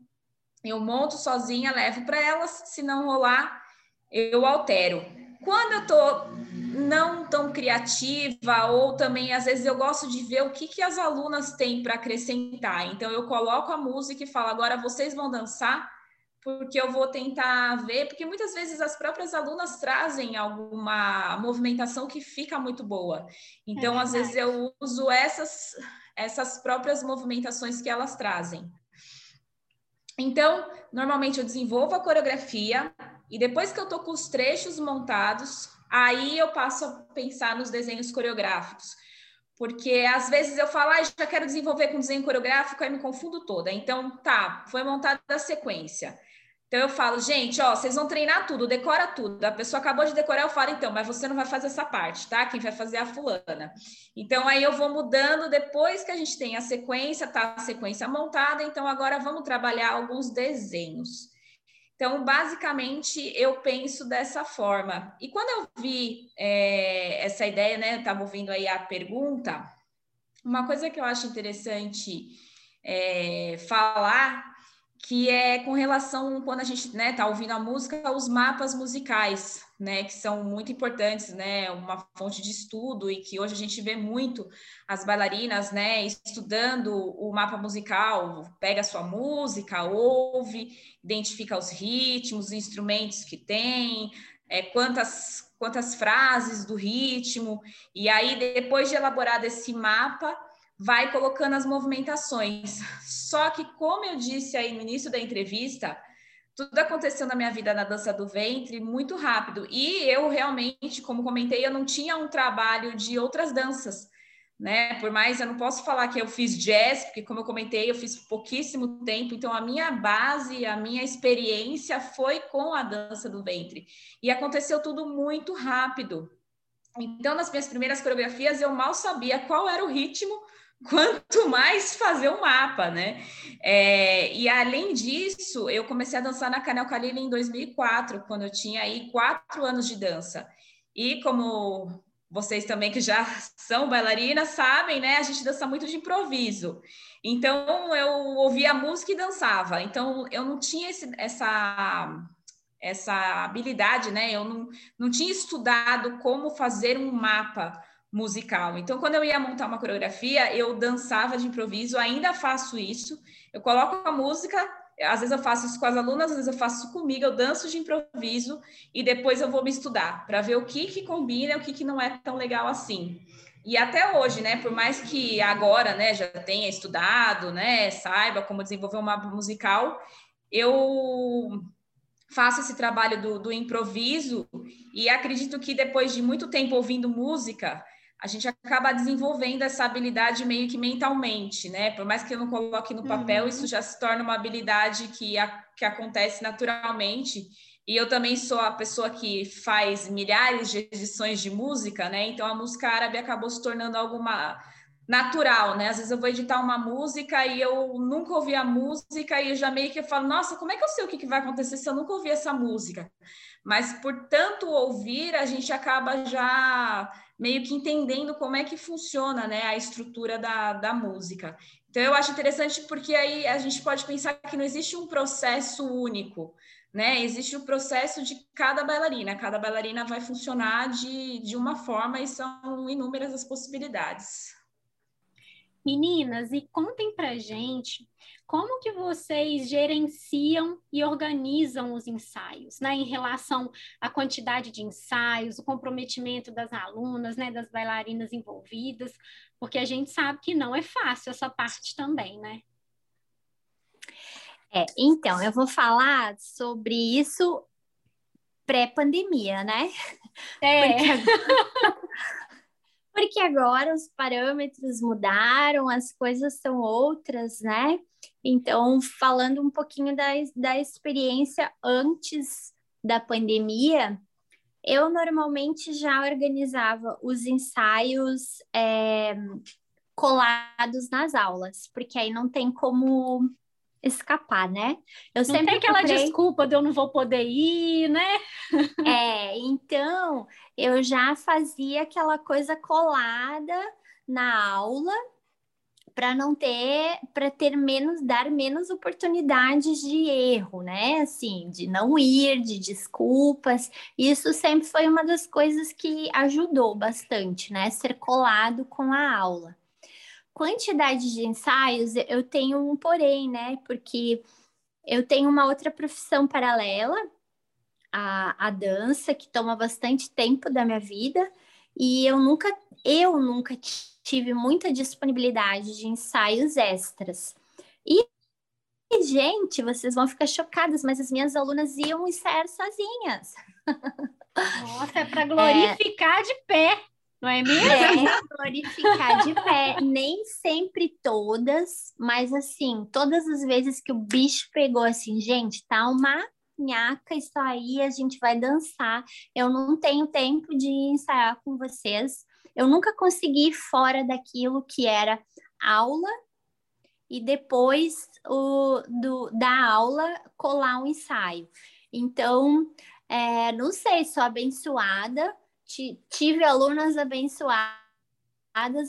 Speaker 3: eu monto sozinha, levo para elas, se não rolar, eu altero. Quando eu estou não tão criativa, ou também às vezes eu gosto de ver o que, que as alunas têm para acrescentar. Então eu coloco a música e falo, agora vocês vão dançar, porque eu vou tentar ver, porque muitas vezes as próprias alunas trazem alguma movimentação que fica muito boa. Então, é às vezes, eu uso essas, essas próprias movimentações que elas trazem. Então, normalmente eu desenvolvo a coreografia, e depois que eu tô com os trechos montados, aí eu passo a pensar nos desenhos coreográficos. Porque às vezes eu falo, ah, já quero desenvolver com desenho coreográfico, aí me confundo toda. Então, tá, foi montada a sequência. Então eu falo, gente, ó, vocês vão treinar tudo, decora tudo. A pessoa acabou de decorar, eu falo, então, mas você não vai fazer essa parte, tá? Quem vai fazer é a fulana. Então aí eu vou mudando depois que a gente tem a sequência, tá a sequência montada, então agora vamos trabalhar alguns desenhos. Então, basicamente, eu penso dessa forma. E quando eu vi é, essa ideia, né, estava ouvindo aí a pergunta, uma coisa que eu acho interessante é, falar, que é com relação, quando a gente está né, tá ouvindo a música, os mapas musicais né, que são muito importantes, né, uma fonte de estudo e que hoje a gente vê muito as bailarinas, né, estudando o mapa musical, pega a sua música, ouve, identifica os ritmos, os instrumentos que tem, é, quantas quantas frases do ritmo, e aí depois de elaborar esse mapa, vai colocando as movimentações. Só que, como eu disse aí no início da entrevista, tudo aconteceu na minha vida na dança do ventre muito rápido. E eu realmente, como comentei, eu não tinha um trabalho de outras danças, né? Por mais eu não posso falar que eu fiz jazz, porque como eu comentei, eu fiz pouquíssimo tempo, então a minha base, a minha experiência foi com a dança do ventre. E aconteceu tudo muito rápido. Então, nas minhas primeiras coreografias, eu mal sabia qual era o ritmo quanto mais fazer um mapa, né? É, e além disso, eu comecei a dançar na Canel Calila em 2004, quando eu tinha aí quatro anos de dança. E como vocês também que já são bailarinas sabem, né? A gente dança muito de improviso. Então eu ouvia música e dançava. Então eu não tinha esse, essa essa habilidade, né? Eu não, não tinha estudado como fazer um mapa musical. Então, quando eu ia montar uma coreografia, eu dançava de improviso, ainda faço isso. Eu coloco a música, às vezes eu faço isso com as alunas, às vezes eu faço isso comigo, eu danço de improviso e depois eu vou me estudar para ver o que que combina o que que não é tão legal assim. E até hoje, né, por mais que agora, né, já tenha estudado, né, saiba como desenvolver um mapa musical, eu faço esse trabalho do, do improviso e acredito que depois de muito tempo ouvindo música, a gente acaba desenvolvendo essa habilidade meio que mentalmente, né? Por mais que eu não coloque no papel, uhum. isso já se torna uma habilidade que, a, que acontece naturalmente. E eu também sou a pessoa que faz milhares de edições de música, né? Então a música árabe acabou se tornando alguma natural, né? Às vezes eu vou editar uma música e eu nunca ouvi a música e eu já meio que falo, nossa, como é que eu sei o que, vai acontecer se eu nunca ouvi essa música? Mas por tanto ouvir, a gente acaba já meio que entendendo como é que funciona né, a estrutura da, da música. Então, eu acho interessante porque aí a gente pode pensar que não existe um processo único, né? Existe o processo de cada bailarina, cada bailarina vai funcionar de, de uma forma e são inúmeras as possibilidades.
Speaker 2: Meninas, e contem pra gente como que vocês gerenciam e organizam os ensaios, né, em relação à quantidade de ensaios, o comprometimento das alunas, né, das bailarinas envolvidas, porque a gente sabe que não é fácil essa parte também, né?
Speaker 4: É, então, eu vou falar sobre isso pré-pandemia, né?
Speaker 2: É.
Speaker 4: Porque agora, porque agora os parâmetros mudaram, as coisas são outras, né? Então, falando um pouquinho da, da experiência antes da pandemia, eu normalmente já organizava os ensaios é, colados nas aulas, porque aí não tem como escapar, né?
Speaker 2: Eu não sempre tem aquela procurei... desculpa de eu não vou poder ir, né?
Speaker 4: é, então eu já fazia aquela coisa colada na aula para não ter, para ter menos, dar menos oportunidades de erro, né? Assim, de não ir, de desculpas. Isso sempre foi uma das coisas que ajudou bastante, né? Ser colado com a aula quantidade de ensaios, eu tenho um porém, né? Porque eu tenho uma outra profissão paralela, a, a dança, que toma bastante tempo da minha vida, e eu nunca, eu nunca tive muita disponibilidade de ensaios extras. E, gente, vocês vão ficar chocadas, mas as minhas alunas iam ensaiar sozinhas.
Speaker 2: Nossa, é para glorificar é... de pé. Não é mesmo?
Speaker 4: É, glorificar de pé. Nem sempre todas, mas assim, todas as vezes que o bicho pegou assim, gente, tá uma nhaca isso aí, a gente vai dançar. Eu não tenho tempo de ensaiar com vocês. Eu nunca consegui ir fora daquilo que era aula e depois o, do, da aula colar um ensaio. Então, é, não sei, sou abençoada tive alunas abençoadas,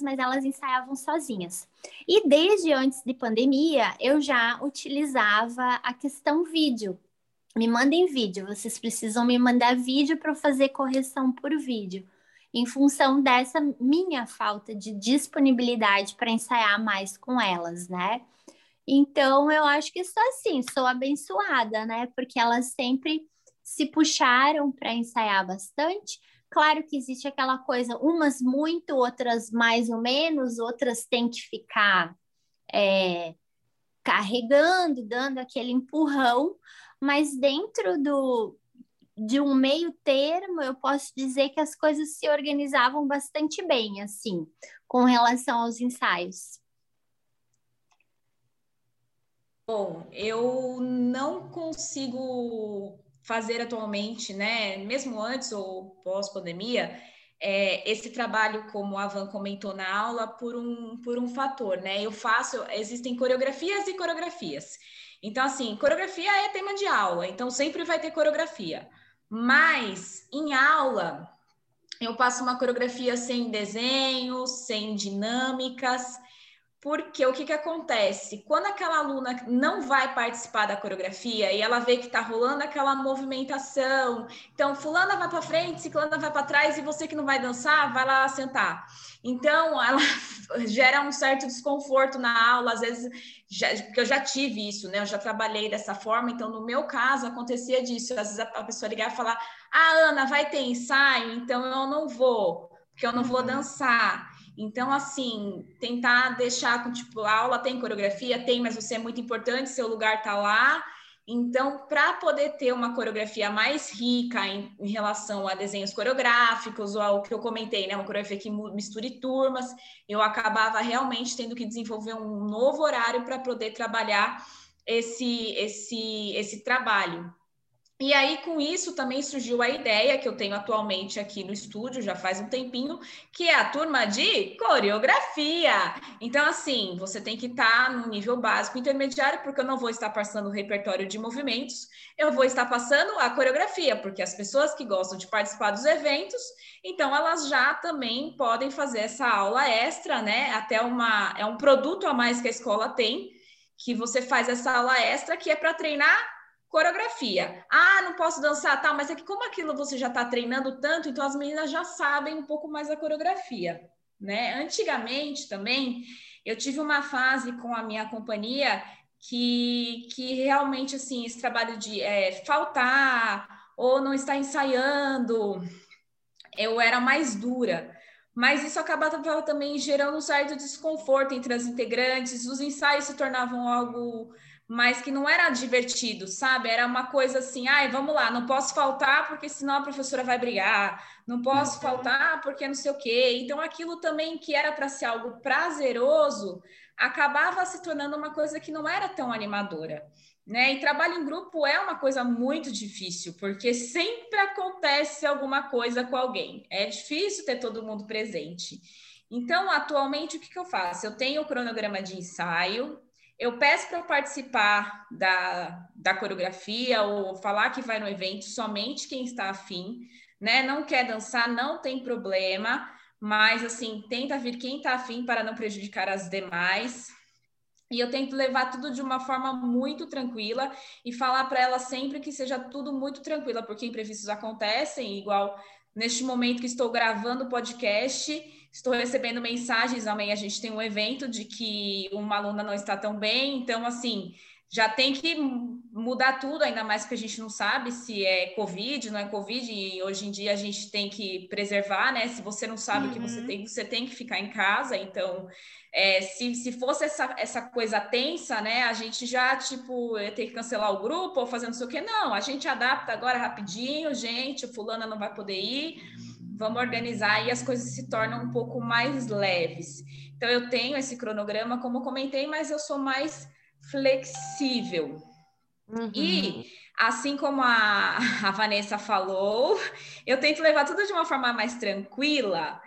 Speaker 4: mas elas ensaiavam sozinhas. E desde antes de pandemia, eu já utilizava a questão vídeo. Me mandem vídeo, vocês precisam me mandar vídeo para fazer correção por vídeo, em função dessa minha falta de disponibilidade para ensaiar mais com elas, né? Então, eu acho que sou assim, sou abençoada, né? Porque elas sempre se puxaram para ensaiar bastante, Claro que existe aquela coisa, umas muito, outras mais ou menos, outras têm que ficar é, carregando, dando aquele empurrão, mas dentro do, de um meio termo, eu posso dizer que as coisas se organizavam bastante bem, assim, com relação aos ensaios.
Speaker 3: Bom, eu não consigo fazer atualmente, né, mesmo antes ou pós-pandemia, é, esse trabalho, como a Van comentou na aula, por um, por um fator, né? Eu faço, existem coreografias e coreografias. Então, assim, coreografia é tema de aula, então sempre vai ter coreografia. Mas em aula, eu passo uma coreografia sem desenhos, sem dinâmicas, porque o que, que acontece? Quando aquela aluna não vai participar da coreografia e ela vê que está rolando aquela movimentação, então fulana vai para frente, ciclana vai para trás e você que não vai dançar, vai lá sentar. Então, ela gera um certo desconforto na aula, às vezes, já, porque eu já tive isso, né? Eu já trabalhei dessa forma, então no meu caso acontecia disso. Às vezes a pessoa ligar e falar: Ah, Ana, vai ter ensaio, então eu não vou, porque eu não vou uhum. dançar. Então, assim, tentar deixar com, tipo, a aula tem coreografia? Tem, mas você é muito importante, seu lugar tá lá. Então, para poder ter uma coreografia mais rica em, em, relação a desenhos coreográficos, ou ao que eu comentei, né, uma coreografia que misture turmas, eu acabava realmente tendo que desenvolver um novo horário para poder trabalhar esse, esse, esse trabalho. E aí, com isso, também surgiu a ideia que eu tenho atualmente aqui no estúdio, já faz um tempinho, que é a turma de coreografia. Então, assim, você tem que estar no nível básico intermediário, porque eu não vou estar passando o repertório de movimentos, eu vou estar passando a coreografia, porque as pessoas que gostam de participar dos eventos, então elas já também podem fazer essa aula extra, né? Até uma é um produto a mais que a escola tem, que você faz essa aula extra, que é para treinar Coreografia. Ah, não posso dançar, tal, mas é que como aquilo você já está treinando tanto, então as meninas já sabem um pouco mais da coreografia, né? Antigamente também Eu tive uma fase com a minha companhia que, que realmente, assim, esse trabalho de é, faltar ou não estar ensaiando, eu era mais dura. Mas isso acabava também gerando um certo desconforto entre as integrantes, os ensaios se tornavam algo mas que não era divertido, sabe? Era uma coisa assim, ai, vamos lá, não posso faltar porque senão a professora vai brigar, não posso uhum. faltar porque não sei o quê. Então, aquilo também que era para ser algo prazeroso, acabava se tornando uma coisa que não era tão animadora. Né? E trabalho em grupo é uma coisa muito difícil, porque sempre acontece alguma coisa com alguém. É difícil ter todo mundo presente. Então, atualmente, o que, que eu faço? Eu tenho o cronograma de ensaio, eu peço para participar da, da coreografia ou falar que vai no evento somente quem está afim, né? Não quer dançar, não tem problema, mas assim, tenta vir quem está afim para não prejudicar as demais. E eu tento levar tudo de uma forma muito tranquila e falar para ela sempre que seja tudo muito tranquila, porque imprevistos acontecem, igual neste momento que estou gravando o podcast, Estou recebendo mensagens, amanhã a gente tem um evento de que uma aluna não está tão bem, então, assim, já tem que mudar tudo, ainda mais que a gente não sabe se é Covid, não é Covid, e hoje em dia a gente tem que preservar, né? Se você não sabe o que você uhum. tem, você tem que ficar em casa, então. É, se, se fosse essa, essa coisa tensa, né? A gente já, tipo, ia ter que cancelar o grupo ou fazer não sei o quê. Não, a gente adapta agora rapidinho, gente, fulana não vai poder ir vamos organizar e as coisas se tornam um pouco mais leves. Então, eu tenho esse cronograma, como comentei, mas eu sou mais flexível. Uhum. E, assim como a, a Vanessa falou, eu tento levar tudo de uma forma mais tranquila.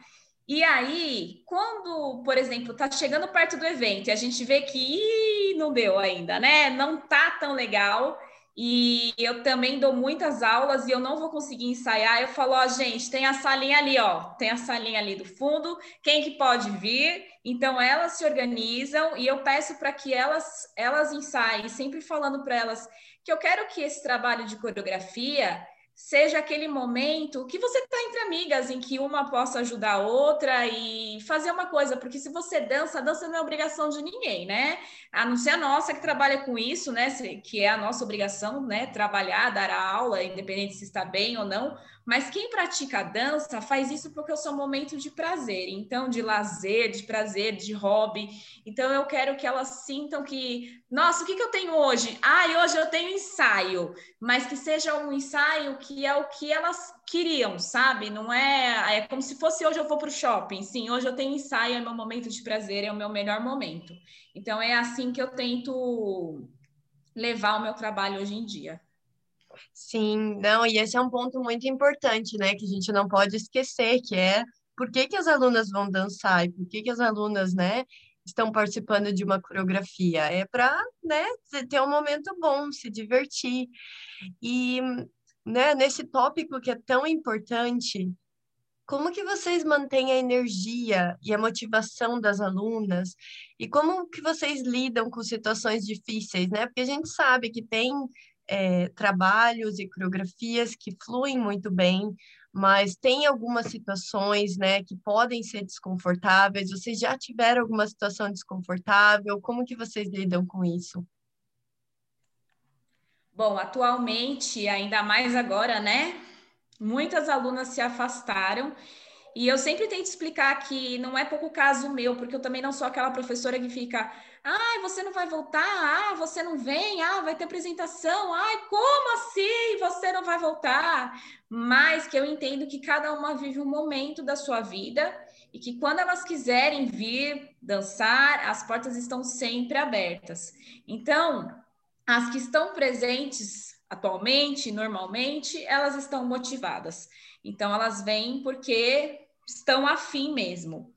Speaker 3: E aí, quando, por exemplo, tá chegando perto do evento e a gente vê que não deu ainda, né? Não tá tão legal e eu também dou muitas aulas e eu não vou conseguir ensaiar. Eu falo, ó, gente, tem a salinha ali, ó, tem a salinha ali do fundo, quem que pode vir? Então elas se organizam e eu peço para que elas elas ensaiem, sempre falando para elas que eu quero que esse trabalho de coreografia seja aquele momento que você está entre amigas, em que uma possa ajudar a outra e fazer uma coisa, porque se você dança, dança não é obrigação de ninguém, né? A não ser a nossa que trabalha com isso, né? Que é a nossa obrigação, né? Trabalhar, dar a aula, independente se está bem ou não, mas quem pratica dança faz isso porque é o seu momento de prazer, então de lazer, de prazer, de hobby. Então eu quero que elas sintam que, nossa, o que, que eu tenho hoje? Ah, hoje eu tenho ensaio, mas que seja um ensaio que é o que elas queriam, sabe? Não é, é como se fosse hoje eu vou para o shopping. Sim, hoje eu tenho ensaio, é meu momento de prazer, é o meu melhor momento. Então é assim que eu tento levar o meu trabalho hoje em dia.
Speaker 1: Sim, não, e esse é um ponto muito importante, né, que a gente não pode esquecer, que é por que que as alunas vão dançar e por que que as alunas, né, estão participando de uma coreografia? É para, né, ter um momento bom, se divertir. E, né, nesse tópico que é tão importante, como que vocês mantêm a energia e a motivação das alunas? E como que vocês lidam com situações difíceis, né? Porque a gente sabe que tem é, trabalhos e coreografias que fluem muito bem, mas tem algumas situações, né, que podem ser desconfortáveis. Vocês já tiveram alguma situação desconfortável? Como que vocês lidam com isso?
Speaker 3: Bom, atualmente, ainda mais agora, né? Muitas alunas se afastaram e eu sempre tento explicar que não é pouco caso meu, porque eu também não sou aquela professora que fica, Ai, você não vai voltar? Ah, você não vem? Ah, vai ter apresentação? Ai, como assim você não vai voltar? Mas que eu entendo que cada uma vive um momento da sua vida e que quando elas quiserem vir dançar, as portas estão sempre abertas. Então, as que estão presentes atualmente, normalmente, elas estão motivadas. Então, elas vêm porque estão afim mesmo.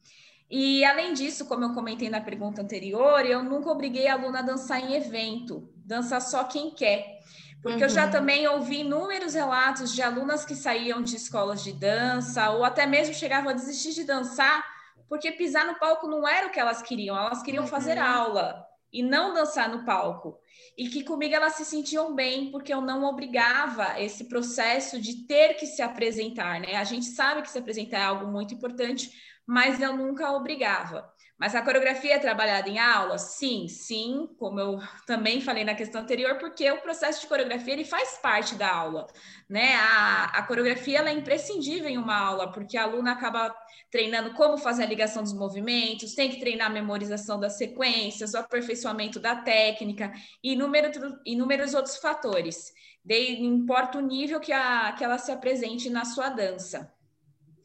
Speaker 3: E além disso, como eu comentei na pergunta anterior, eu nunca obriguei a aluna a dançar em evento, dança só quem quer. Porque uhum. eu já uhum. também ouvi inúmeros relatos de alunas que saíam de escolas de dança, ou até mesmo chegavam a desistir de dançar, porque pisar no palco não era o que elas queriam, elas queriam uhum. fazer aula e não dançar no palco. E que comigo elas se sentiam bem, porque eu não obrigava esse processo de ter que se apresentar, né? A gente sabe que se apresentar é algo muito importante, mas eu nunca obrigava. Mas a coreografia é trabalhada em aula? Sim, sim, como eu também falei na questão anterior, porque o processo de coreografia ele faz parte da aula, né? A, a coreografia ela é imprescindível em uma aula, porque a aluna acaba treinando como fazer a ligação dos movimentos, tem que treinar a memorização das sequências, o aperfeiçoamento da técnica e inúmeros, inúmeros outros fatores. De, importa o nível que, a, que ela se apresente na sua dança.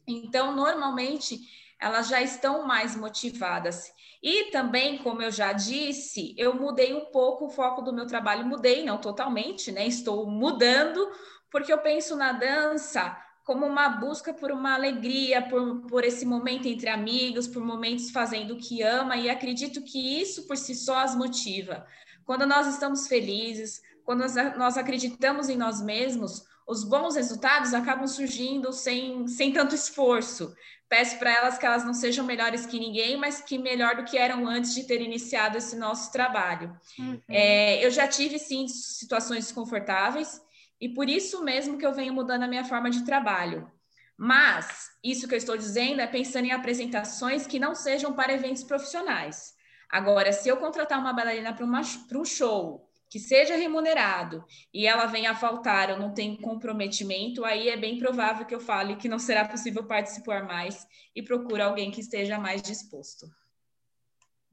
Speaker 3: Então, normalmente, elas já estão mais motivadas. E também, como eu já disse, eu mudei um pouco o foco do meu trabalho, mudei, não totalmente, né? Estou mudando, porque eu penso na dança como uma busca por uma alegria, por, por esse momento entre amigos, por momentos fazendo o que ama, e acredito que isso por si só as motiva. Quando nós estamos felizes, quando nós, nós acreditamos em nós mesmos, os bons resultados acabam surgindo sem, sem tanto esforço. Peço para elas que elas não sejam melhores que ninguém, mas que melhor do que eram antes de ter iniciado esse nosso trabalho. Uhum. É, eu já tive, sim, situações desconfortáveis, e por isso mesmo que eu venho mudando a minha forma de trabalho. Mas isso que eu estou dizendo é pensando em apresentações que não sejam para eventos profissionais. Agora, se eu contratar uma bailarina para um show que seja remunerado e ela venha a faltar ou não tem comprometimento, aí é bem provável que eu fale que não será possível participar mais e procure alguém que esteja mais disposto.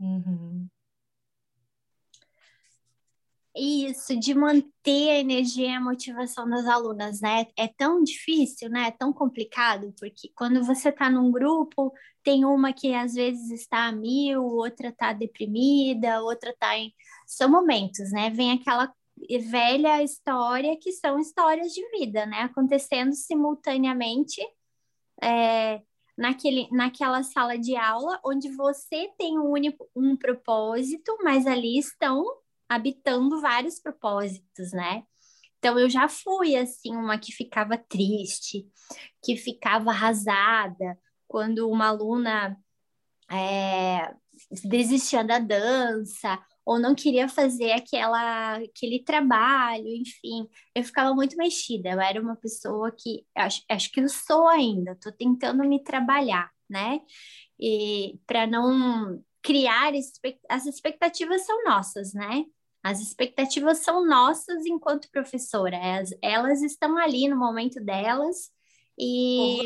Speaker 1: Uhum.
Speaker 4: Isso, de manter a energia e a motivação das alunas, né? É tão difícil, né? É tão complicado, porque quando você está num grupo, tem uma que às vezes está a mil, outra está deprimida, outra está em. São momentos, né? Vem aquela velha história que são histórias de vida, né? Acontecendo simultaneamente é, naquele, naquela sala de aula, onde você tem um único um propósito, mas ali estão habitando vários propósitos, né? Então eu já fui assim uma que ficava triste, que ficava arrasada quando uma aluna é, desistia da dança ou não queria fazer aquela aquele trabalho, enfim, eu ficava muito mexida. Eu era uma pessoa que acho, acho que eu sou ainda, estou tentando me trabalhar, né? E para não criar as expectativas são nossas, né? As expectativas são nossas enquanto professora, elas, elas estão ali no momento delas e.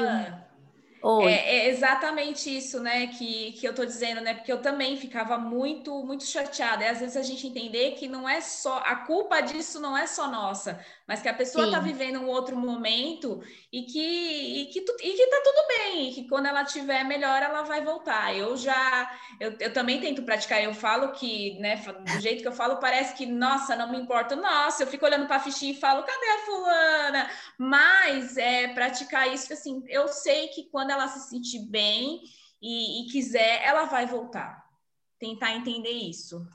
Speaker 3: É, é, exatamente isso, né, que, que eu tô dizendo, né, porque eu também ficava muito, muito chateada, e às vezes a gente entender que não é só, a culpa disso não é só nossa, mas que a pessoa está vivendo um outro momento e que, e, que, e que tá tudo bem, e que quando ela tiver melhor, ela vai voltar. Eu já, eu, eu também tento praticar, eu falo que, né, do jeito que eu falo, parece que, nossa, não me importa, nossa, eu fico olhando para a fichinha e falo, cadê a fulana? Mas é praticar isso, assim, eu sei que quando ela se sentir bem e, e quiser, ela vai voltar. Tentar entender isso.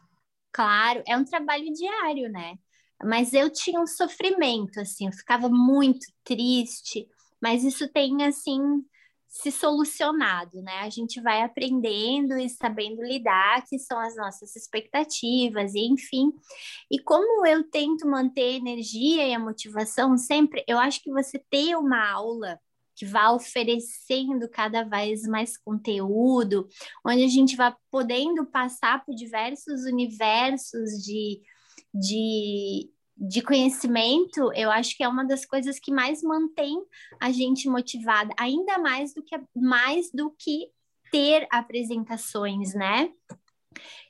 Speaker 4: Claro, é um trabalho diário, né? Mas eu tinha um sofrimento, assim, eu ficava muito triste, mas isso tem, assim, se solucionado, né? A gente vai aprendendo e sabendo lidar, que são as nossas expectativas, e enfim. E como eu tento manter a energia e a motivação sempre, eu acho que você ter uma aula que vá oferecendo cada vez mais conteúdo, onde a gente vai podendo passar por diversos universos de de, de conhecimento, eu acho que é uma das coisas que mais mantém a gente motivada, ainda mais do que mais do que ter apresentações, né?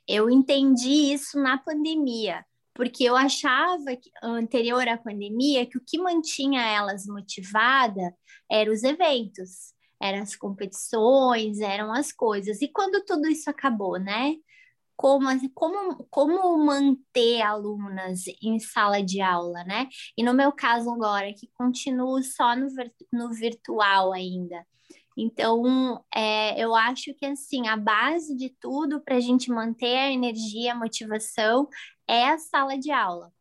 Speaker 4: Eu entendi isso na pandemia, porque eu achava que, anterior à pandemia que o que mantinha elas motivada eram os eventos, eram as competições, eram as coisas. E quando tudo isso acabou, né? Como, como, como manter alunas em sala de aula, né? E no meu caso agora, que continuo só no, no virtual ainda. Então, é, eu acho que assim, a base de tudo para a gente manter a energia, a motivação, é a sala de aula.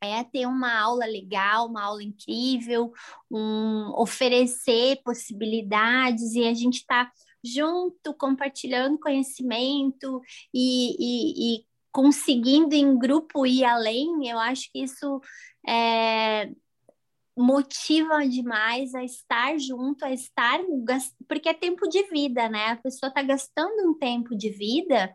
Speaker 4: É ter uma aula legal, uma aula incrível, um, oferecer possibilidades e a gente está junto, compartilhando conhecimento e, e, e conseguindo em grupo ir além, eu acho que isso é, motiva demais a estar junto, a estar, porque é tempo de vida, né? A pessoa está gastando um tempo de vida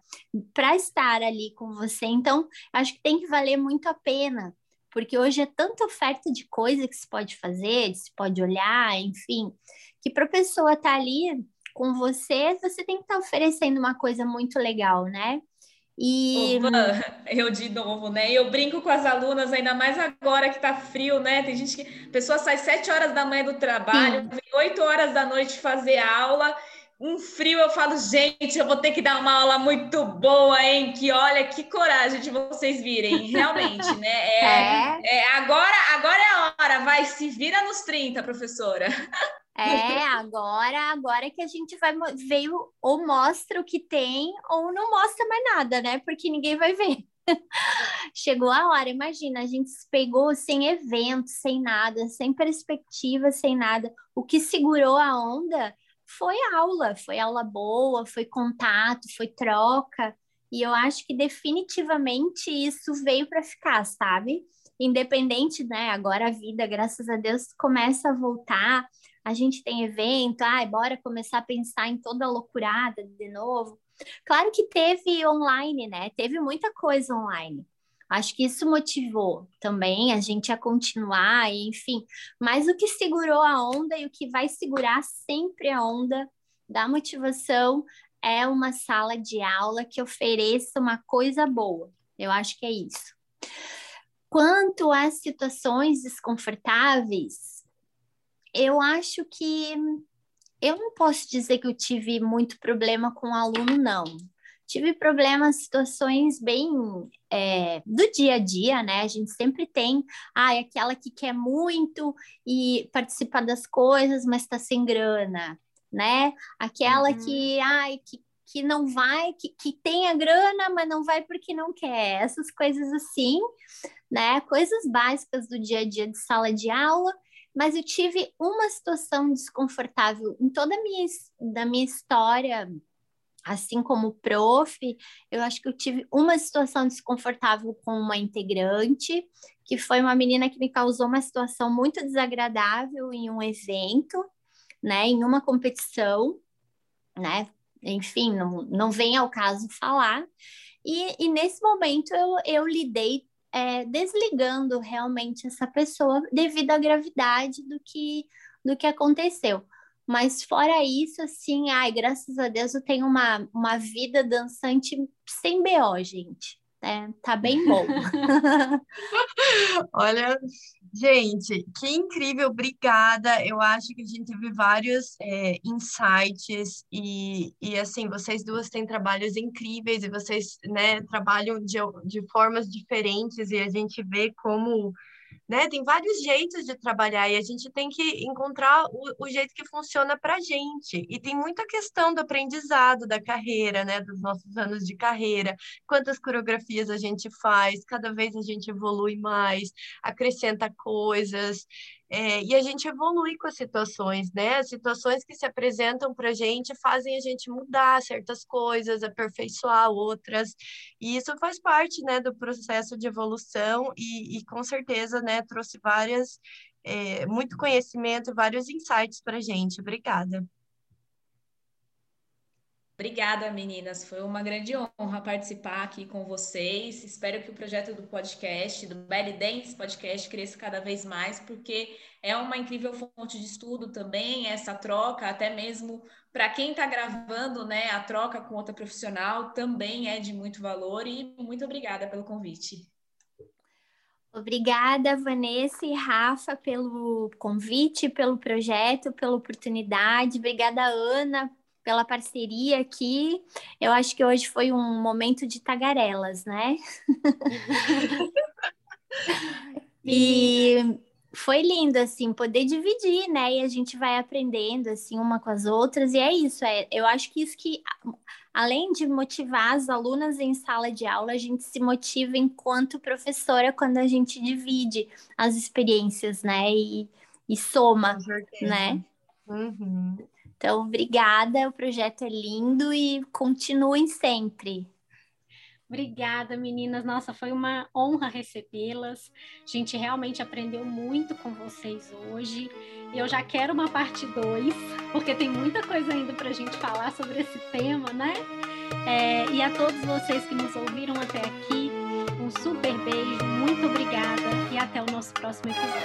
Speaker 4: para estar ali com você. Então, acho que tem que valer muito a pena, porque hoje é tanta oferta de coisa que se pode fazer, se pode olhar, enfim, que para a pessoa estar tá ali com você, você tem que estar tá oferecendo uma coisa muito legal, né?
Speaker 3: E eu de novo, né? Eu brinco com as alunas, ainda mais agora que tá frio, né? Tem gente que a pessoa sai sete horas da manhã do trabalho, vem oito horas da noite fazer aula. Um frio, eu falo, gente, eu vou ter que dar uma aula muito boa, hein? Que olha, que coragem de vocês virem, realmente, né? É, é. é agora, agora é a hora, vai, se vira nos 30, professora.
Speaker 4: É, agora, agora que a gente vai veio ou mostra o que tem ou não mostra mais nada, né? Porque ninguém vai ver. Chegou a hora, imagina, a gente se pegou sem evento, sem nada, sem perspectiva, sem nada. O que segurou a onda foi aula, foi aula boa, foi contato, foi troca. E eu acho que definitivamente isso veio para ficar, sabe? Independente, né? Agora a vida, graças a Deus, começa a voltar a gente tem evento, ai, bora começar a pensar em toda a loucurada de novo. Claro que teve online, né? Teve muita coisa online. Acho que isso motivou também a gente a continuar, enfim. Mas o que segurou a onda e o que vai segurar sempre a onda da motivação é uma sala de aula que ofereça uma coisa boa. Eu acho que é isso. Quanto às situações desconfortáveis, eu acho que eu não posso dizer que eu tive muito problema com o aluno, não. Tive problemas, situações bem é, do dia a dia, né? A gente sempre tem, ah, é aquela que quer muito e participar das coisas, mas está sem grana, né? Aquela uhum. que, ai, que, que não vai, que, que tem a grana, mas não vai porque não quer. Essas coisas assim, né? Coisas básicas do dia a dia de sala de aula mas eu tive uma situação desconfortável em toda a minha, da minha história, assim como prof, eu acho que eu tive uma situação desconfortável com uma integrante, que foi uma menina que me causou uma situação muito desagradável em um evento, né, em uma competição, né, enfim, não, não vem ao caso falar, e, e nesse momento eu, eu lidei é, desligando realmente essa pessoa devido à gravidade do que, do que aconteceu. Mas fora isso, assim, ai, graças a Deus eu tenho uma, uma vida dançante sem BO, gente. É, tá bem bom.
Speaker 1: Olha, gente, que incrível, obrigada. Eu acho que a gente teve vários é, insights e, e, assim, vocês duas têm trabalhos incríveis e vocês, né, trabalham de, de formas diferentes e a gente vê como né? Tem vários jeitos de trabalhar e a gente tem que encontrar o, o jeito que funciona para a gente. E tem muita questão do aprendizado da carreira, né? Dos nossos anos de carreira, quantas coreografias a gente faz, cada vez a gente evolui mais, acrescenta coisas. É, e a gente evolui com as situações, né? As situações que se apresentam para a gente fazem a gente mudar certas coisas, aperfeiçoar outras, e isso faz parte, né, do processo de evolução e, e com certeza, né, trouxe várias, é, muito conhecimento, vários insights para a gente. Obrigada.
Speaker 3: Obrigada, meninas. Foi uma grande honra participar aqui com vocês. Espero que o projeto do podcast, do Belly Dance Podcast, cresça cada vez mais, porque é uma incrível fonte de estudo também, essa troca, até mesmo para quem está gravando, né? A troca com outra profissional também é de muito valor e muito obrigada pelo convite.
Speaker 4: Obrigada, Vanessa e Rafa, pelo convite, pelo projeto, pela oportunidade. Obrigada, Ana, pela parceria aqui. Eu acho que hoje foi um momento de tagarelas, né? e foi lindo, assim, poder dividir, né? E a gente vai aprendendo, assim, uma com as outras. E é isso, é, eu acho que isso que, além de motivar as alunas em sala de aula, a gente se motiva enquanto professora quando a gente divide as experiências, né? E, e soma, né? Uhum. Então, obrigada, o projeto é lindo e continuem sempre.
Speaker 2: Obrigada, meninas. Nossa, foi uma honra recebê-las. A gente realmente aprendeu muito com vocês hoje. Eu já quero uma parte 2, porque tem muita coisa ainda para a gente falar sobre esse tema, né? É, e a todos vocês que nos ouviram até aqui, um super beijo, muito obrigada e até o nosso próximo episódio.